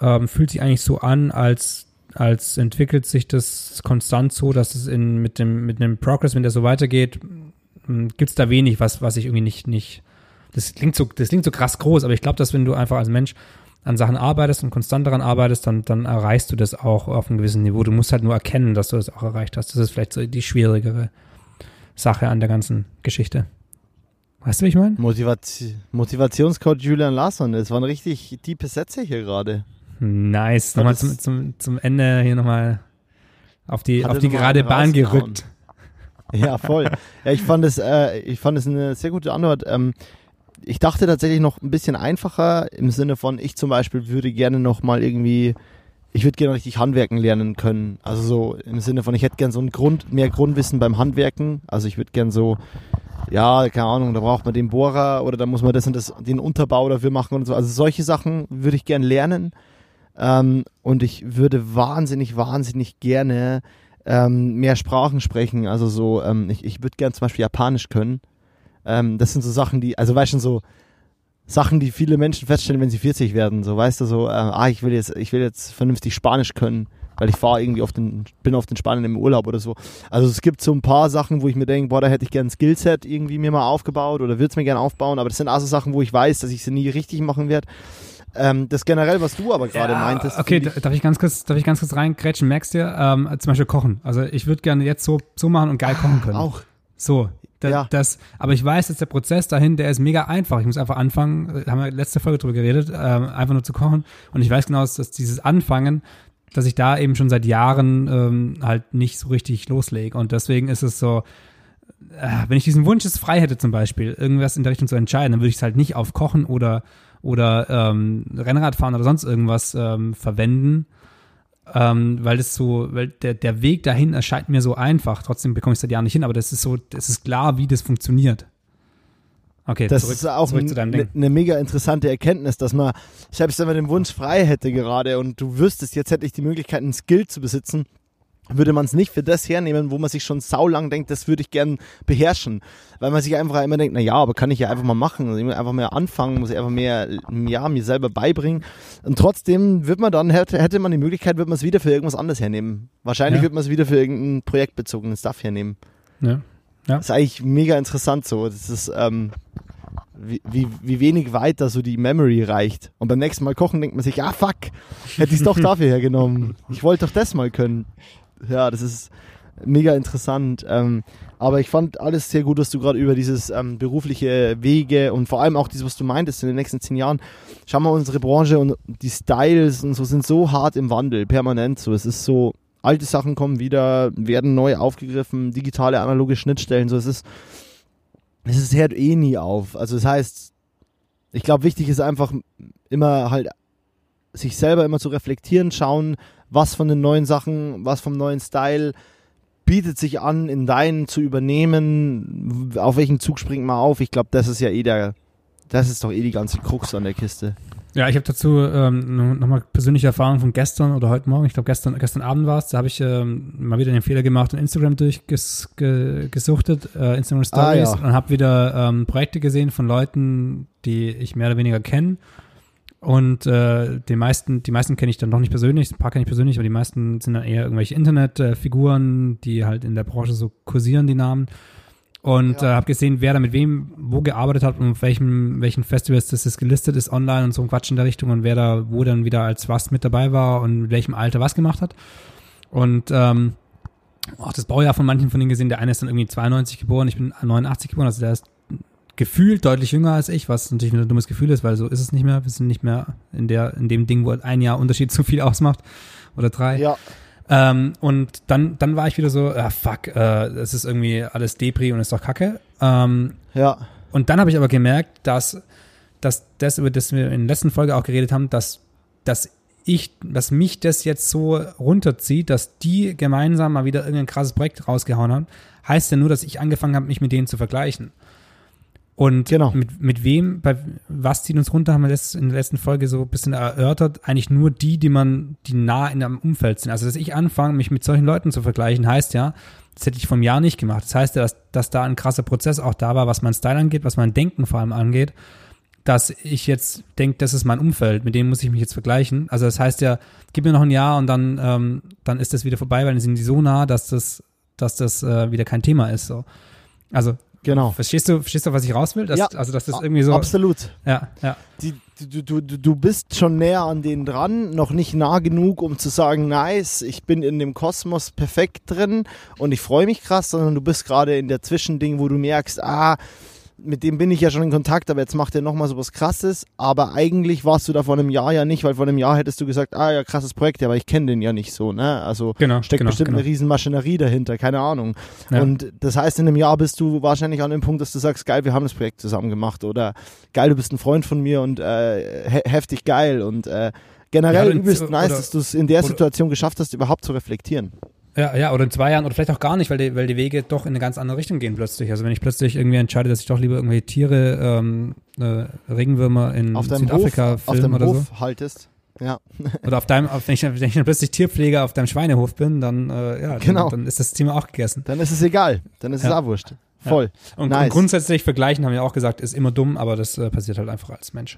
ähm, fühlt sich eigentlich so an, als, als entwickelt sich das konstant so, dass es in, mit dem, mit dem Progress, wenn der so weitergeht, hm, gibt es da wenig, was, was ich irgendwie nicht, nicht, das klingt so, das klingt so krass groß, aber ich glaube, dass wenn du einfach als Mensch an Sachen arbeitest und konstant daran arbeitest, dann, dann erreichst du das auch auf einem gewissen Niveau. Du musst halt nur erkennen, dass du das auch erreicht hast. Das ist vielleicht so die schwierigere Sache an der ganzen Geschichte. Weißt du, wie ich meine? Motivation, Motivationscoach Julian Larsson, das waren richtig tiefe Sätze hier gerade. Nice. Nochmal zum, zum, zum Ende hier nochmal auf die, auf die gerade Bahn gerückt. Ja, voll. ja, ich fand es, äh, ich fand es eine sehr gute Antwort. Ähm, ich dachte tatsächlich noch ein bisschen einfacher im Sinne von, ich zum Beispiel würde gerne noch mal irgendwie, ich würde gerne richtig Handwerken lernen können. Also so im Sinne von, ich hätte gerne so ein Grund, mehr Grundwissen beim Handwerken. Also ich würde gerne so ja, keine Ahnung, da braucht man den Bohrer oder da muss man das und das, den Unterbau dafür machen und so. Also solche Sachen würde ich gerne lernen. Ähm, und ich würde wahnsinnig, wahnsinnig gerne ähm, mehr Sprachen sprechen. Also so, ähm, ich, ich würde gerne zum Beispiel Japanisch können. Ähm, das sind so Sachen, die, also weißt du, so Sachen, die viele Menschen feststellen, wenn sie 40 werden. So, weißt du, so, äh, ah, ich will jetzt, ich will jetzt vernünftig Spanisch können weil ich fahre irgendwie auf den, bin auf den Spanien im Urlaub oder so. Also es gibt so ein paar Sachen, wo ich mir denke, boah, da hätte ich gerne ein Skillset irgendwie mir mal aufgebaut oder würde es mir gerne aufbauen, aber das sind also Sachen, wo ich weiß, dass ich sie nie richtig machen werde. Ähm, das generell, was du aber gerade ja, meintest. Okay, ich darf ich ganz kurz, darf ich ganz kurz reingrätschen? Merkst du, ähm, zum Beispiel kochen. Also ich würde gerne jetzt so, so machen und geil kochen können. Auch. So, da, ja. das, aber ich weiß, dass der Prozess dahin, der ist mega einfach. Ich muss einfach anfangen, haben wir letzte Folge drüber geredet, ähm, einfach nur zu kochen. Und ich weiß genau, dass, dass dieses Anfangen, dass ich da eben schon seit Jahren ähm, halt nicht so richtig loslege. Und deswegen ist es so, äh, wenn ich diesen Wunsch jetzt frei hätte zum Beispiel, irgendwas in der Richtung zu entscheiden, dann würde ich es halt nicht auf Kochen oder, oder ähm, Rennradfahren oder sonst irgendwas ähm, verwenden, ähm, weil das so, weil der, der Weg dahin erscheint mir so einfach. Trotzdem bekomme ich es seit Jahren nicht hin, aber das ist so, das ist klar, wie das funktioniert. Okay, das zurück, ist auch eine ne mega interessante Erkenntnis, dass man, ich habe jetzt immer den Wunsch frei hätte gerade und du wüsstest, jetzt hätte ich die Möglichkeit, einen Skill zu besitzen, würde man es nicht für das hernehmen, wo man sich schon saulang denkt, das würde ich gern beherrschen. Weil man sich einfach immer denkt, na ja, aber kann ich ja einfach mal machen, also ich muss einfach mehr anfangen, muss ich einfach mehr, ja, mir selber beibringen. Und trotzdem wird man dann, hätte, man die Möglichkeit, wird man es wieder für irgendwas anderes hernehmen. Wahrscheinlich Ja. wird man es wieder für irgendein projektbezogenes Stuff hernehmen. Ja. Das ist eigentlich mega interessant so. Das ist, ähm, wie, wie, wie wenig weiter so die Memory reicht. Und beim nächsten Mal kochen denkt man sich, ah fuck, hätte ich es doch dafür hergenommen. Ich wollte doch das mal können. Ja, das ist mega interessant. Ähm, aber ich fand alles sehr gut, was du gerade über dieses ähm, berufliche Wege und vor allem auch dieses, was du meintest in den nächsten zehn Jahren. Schau mal, unsere Branche und die Styles und so sind so hart im Wandel, permanent so. Es ist so, alte Sachen kommen wieder, werden neu aufgegriffen, digitale, analoge Schnittstellen, so. Es ist, es ist, hört eh nie auf. Also das heißt, ich glaube, wichtig ist einfach immer halt sich selber immer zu reflektieren, schauen, was von den neuen Sachen, was vom neuen Style bietet sich an, in deinen zu übernehmen, auf welchen Zug springt man auf. Ich glaube, das ist ja eh der, das ist doch eh die ganze Krux an der Kiste. Ja, ich habe dazu ähm, nochmal persönliche Erfahrung von gestern oder heute Morgen. Ich glaube, gestern, gestern Abend war es. Da habe ich ähm, mal wieder den Fehler gemacht und Instagram durchgesuchtet, äh, Instagram Stories, Ah, ja. und habe wieder ähm, Projekte gesehen von Leuten, die ich mehr oder weniger kenne. Und äh, die meisten, die meisten kenne ich dann noch nicht persönlich, ein paar kenne ich persönlich, aber die meisten sind dann eher irgendwelche Internetfiguren, die halt in der Branche so kursieren, die Namen. Und Ja. äh, habe gesehen, wer da mit wem wo gearbeitet hat und auf welchen, welchen Festivals das ist gelistet ist online und so ein Quatsch in der Richtung und wer da wo dann wieder als was mit dabei war und mit welchem Alter was gemacht hat. Und ähm, auch das Baujahr von manchen von denen gesehen, der eine ist dann irgendwie 92 geboren, ich bin 89 geboren, also der ist gefühlt deutlich jünger als ich, was natürlich wieder ein dummes Gefühl ist, weil so ist es nicht mehr. Wir sind nicht mehr in der, in dem Ding, wo ein Jahr Unterschied zu viel ausmacht. Oder drei. Ja, Ähm, und dann, dann war ich wieder so, ah, fuck, äh, das ist irgendwie alles Depri und ist doch Kacke. Ähm, ja, und dann habe ich aber gemerkt, dass, dass das, über das wir in der letzten Folge auch geredet haben, dass, dass ich, dass mich das jetzt so runterzieht, dass die gemeinsam mal wieder irgendein krasses Projekt rausgehauen haben, heißt ja nur, dass ich angefangen habe, mich mit denen zu vergleichen. Und Genau. mit, mit wem, bei was zieht uns runter, haben wir das in der letzten Folge so ein bisschen erörtert, eigentlich nur die, die man, die nah in einem Umfeld sind. Also, dass ich anfange, mich mit solchen Leuten zu vergleichen, heißt ja, das hätte ich vom Jahr nicht gemacht. Das heißt ja, dass, dass da ein krasser Prozess auch da war, was mein Style angeht, was mein Denken vor allem angeht, dass ich jetzt denke, das ist mein Umfeld, mit dem muss ich mich jetzt vergleichen. Also das heißt ja, gib mir noch ein Jahr und dann, ähm, dann ist das wieder vorbei, weil dann sind die so nah, dass das, dass das äh, wieder kein Thema ist. So. Also genau. verstehst du, verstehst du, was ich raus will? Dass, Ja. Also dass das irgendwie so. Absolut. Ja, ja. die, du, du, du, du bist schon näher an denen dran, noch nicht nah genug, um zu sagen, nice, ich bin in dem Kosmos perfekt drin und ich freue mich krass, sondern du bist gerade in der Zwischending, wo du merkst, ah, mit dem bin ich ja schon in Kontakt, aber jetzt macht er nochmal so was krasses. Aber eigentlich warst du da vor einem Jahr ja nicht, weil vor einem Jahr hättest du gesagt, ah ja, krasses Projekt, aber ich kenne den ja nicht so, ne? Also Genau, steckt genau, bestimmt genau. eine riesen Maschinerie dahinter, keine Ahnung. Ja. Und das heißt, in einem Jahr bist du wahrscheinlich an dem Punkt, dass du sagst, geil, wir haben das Projekt zusammen gemacht oder geil, du bist ein Freund von mir und äh, he heftig geil und äh, Ja, generell oder- übelst nice, dass du es in der Situation geschafft hast, überhaupt zu reflektieren. Ja, ja, oder in zwei Jahren oder vielleicht auch gar nicht, weil die, weil die Wege doch in eine ganz andere Richtung gehen plötzlich. Also wenn ich plötzlich irgendwie entscheide, dass ich doch lieber irgendwelche Tiere, ähm, äh, Regenwürmer in Auf Südafrika Hof, auf filme deinem oder Hof haltest. Ja, so. Oder auf deinem, auf, wenn, ich, wenn ich dann plötzlich Tierpfleger auf deinem Schweinehof bin, dann, äh, ja, Genau. dann, dann ist das Thema auch gegessen. dann ist es egal, dann ist es Ja. auch wurscht. Voll. Und, Nice. und grundsätzlich vergleichen, haben wir auch gesagt, ist immer dumm, aber das äh, passiert halt einfach als Mensch.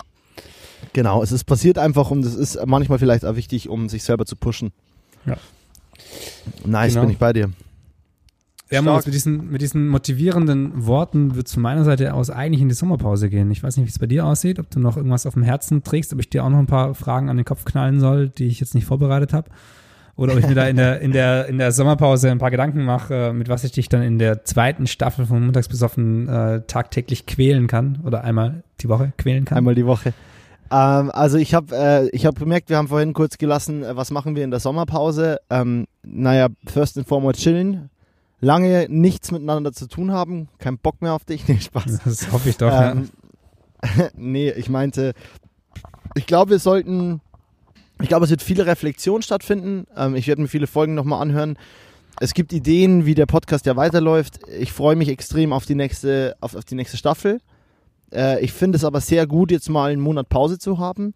Genau, es ist passiert einfach und es ist manchmal vielleicht auch wichtig, um sich selber zu pushen. Ja. Nice, Genau. bin ich bei dir. Ja. Moritz, mit diesen, mit diesen motivierenden Worten wird es von meiner Seite aus eigentlich in die Sommerpause gehen. Ich weiß nicht, wie es bei dir aussieht, ob du noch irgendwas auf dem Herzen trägst, ob ich dir auch noch ein paar Fragen an den Kopf knallen soll, die ich jetzt nicht vorbereitet habe. Oder ob ich mir da in der, in der, in der Sommerpause ein paar Gedanken mache, äh, mit was ich dich dann in der zweiten Staffel von Montags besoffen äh, tagtäglich quälen kann oder einmal die Woche quälen kann. Einmal die Woche. Ähm, also ich habe äh, ich hab bemerkt, wir haben vorhin kurz gelassen, äh, was machen wir in der Sommerpause. Ähm, naja, first and foremost chillen. Lange nichts miteinander zu tun haben. Kein Bock mehr auf dich. Nee, Spaß. Das hoffe ich doch. ja. Ähm, nee, ich meinte, ich glaube, wir sollten, ich glaube, es wird viele Reflexion stattfinden. Ähm, ich werde mir viele Folgen nochmal anhören. Es gibt Ideen, wie der Podcast ja weiterläuft. Ich freue mich extrem auf die nächste, auf, auf die nächste Staffel. Äh, ich finde es aber sehr gut, jetzt mal einen Monat Pause zu haben.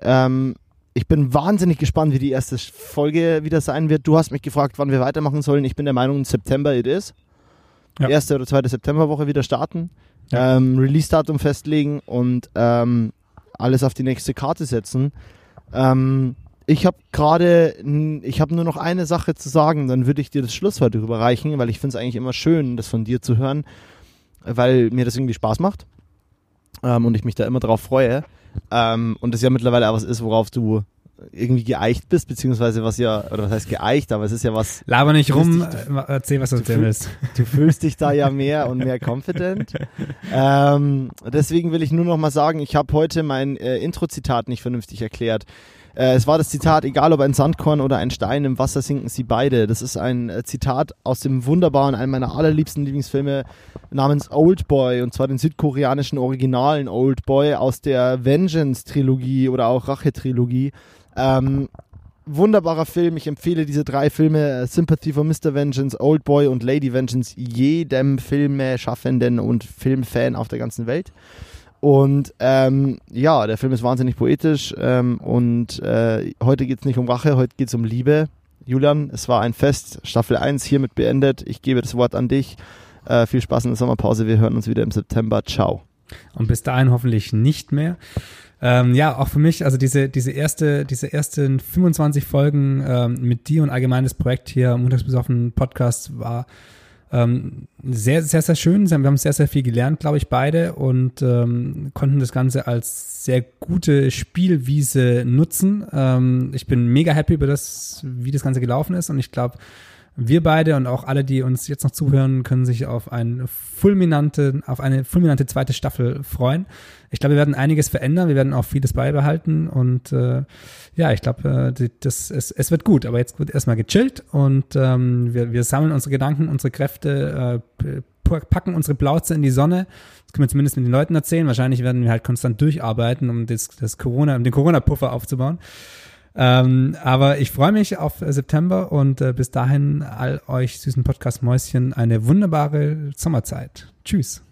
Ähm, ich bin wahnsinnig gespannt, wie die erste Folge wieder sein wird. Du hast mich gefragt, wann wir weitermachen sollen. Ich bin der Meinung, September it is. Ja. Erste oder zweite Septemberwoche wieder starten. Ja. Ähm, Release-Datum festlegen und ähm, alles auf die nächste Karte setzen. Ähm, ich habe gerade, ich habe nur noch eine Sache zu sagen, dann würde ich dir das Schlusswort überreichen, weil ich finde es eigentlich immer schön, das von dir zu hören, weil mir das irgendwie Spaß macht ähm, und ich mich da immer drauf freue. Ähm, und das ja mittlerweile auch was ist, worauf du irgendwie geeicht bist, beziehungsweise was ja, oder was heißt geeicht, aber es ist ja was, Laber nicht rum, äh, erzähl, was du erzählen willst. du fühlst dich da ja mehr und mehr confident. Ähm, deswegen will ich nur noch mal sagen, ich habe heute mein äh, Intro-Zitat nicht vernünftig erklärt. Äh, es war das Zitat, egal ob ein Sandkorn oder ein Stein, im Wasser sinken sie beide. Das ist ein äh, Zitat aus dem wunderbaren, einem meiner allerliebsten Lieblingsfilme namens Old Boy und zwar den südkoreanischen originalen Old Boy aus der Vengeance-Trilogie oder auch Rache-Trilogie. Ähm, wunderbarer Film. Ich empfehle diese drei Filme: äh, Sympathy for Mr. Vengeance, Old Boy und Lady Vengeance jedem Filmschaffenden und Filmfan auf der ganzen Welt. Und ähm, ja, der Film ist wahnsinnig poetisch ähm, und äh, heute geht es nicht um Rache, heute geht es um Liebe. Julian, es war ein Fest. Staffel 1 hiermit beendet. Ich gebe das Wort an dich. Äh, viel Spaß in der Sommerpause. Wir hören uns wieder im September. Ciao. Und bis dahin hoffentlich nicht mehr. Ähm, ja, auch für mich, also diese, diese erste, diese ersten 25 Folgen ähm, mit dir und allgemein das Projekt hier, Montagsbesoffen Podcast, war ähm, sehr, sehr, sehr schön. Wir haben sehr, sehr viel gelernt, glaube ich, beide und ähm, konnten das Ganze als sehr gute Spielwiese nutzen. Ähm, ich bin mega happy über das, wie das Ganze gelaufen ist und ich glaube, wir beide und auch alle, die uns jetzt noch zuhören, können sich auf eine fulminante, auf eine fulminante zweite Staffel freuen. Ich glaube, wir werden einiges verändern, wir werden auch vieles beibehalten und äh, ja, ich glaube, äh, das, es, es wird gut, aber jetzt wird erstmal gechillt und ähm, wir, wir sammeln unsere Gedanken, unsere Kräfte, äh, packen unsere Plauze in die Sonne. Das können wir zumindest mit den Leuten erzählen. Wahrscheinlich werden wir halt konstant durcharbeiten, um das, das Corona, um den Corona-Puffer aufzubauen. Ähm, aber ich freue mich auf äh, September und äh, bis dahin all euch süßen Podcast-Mäuschen eine wunderbare Sommerzeit. Tschüss.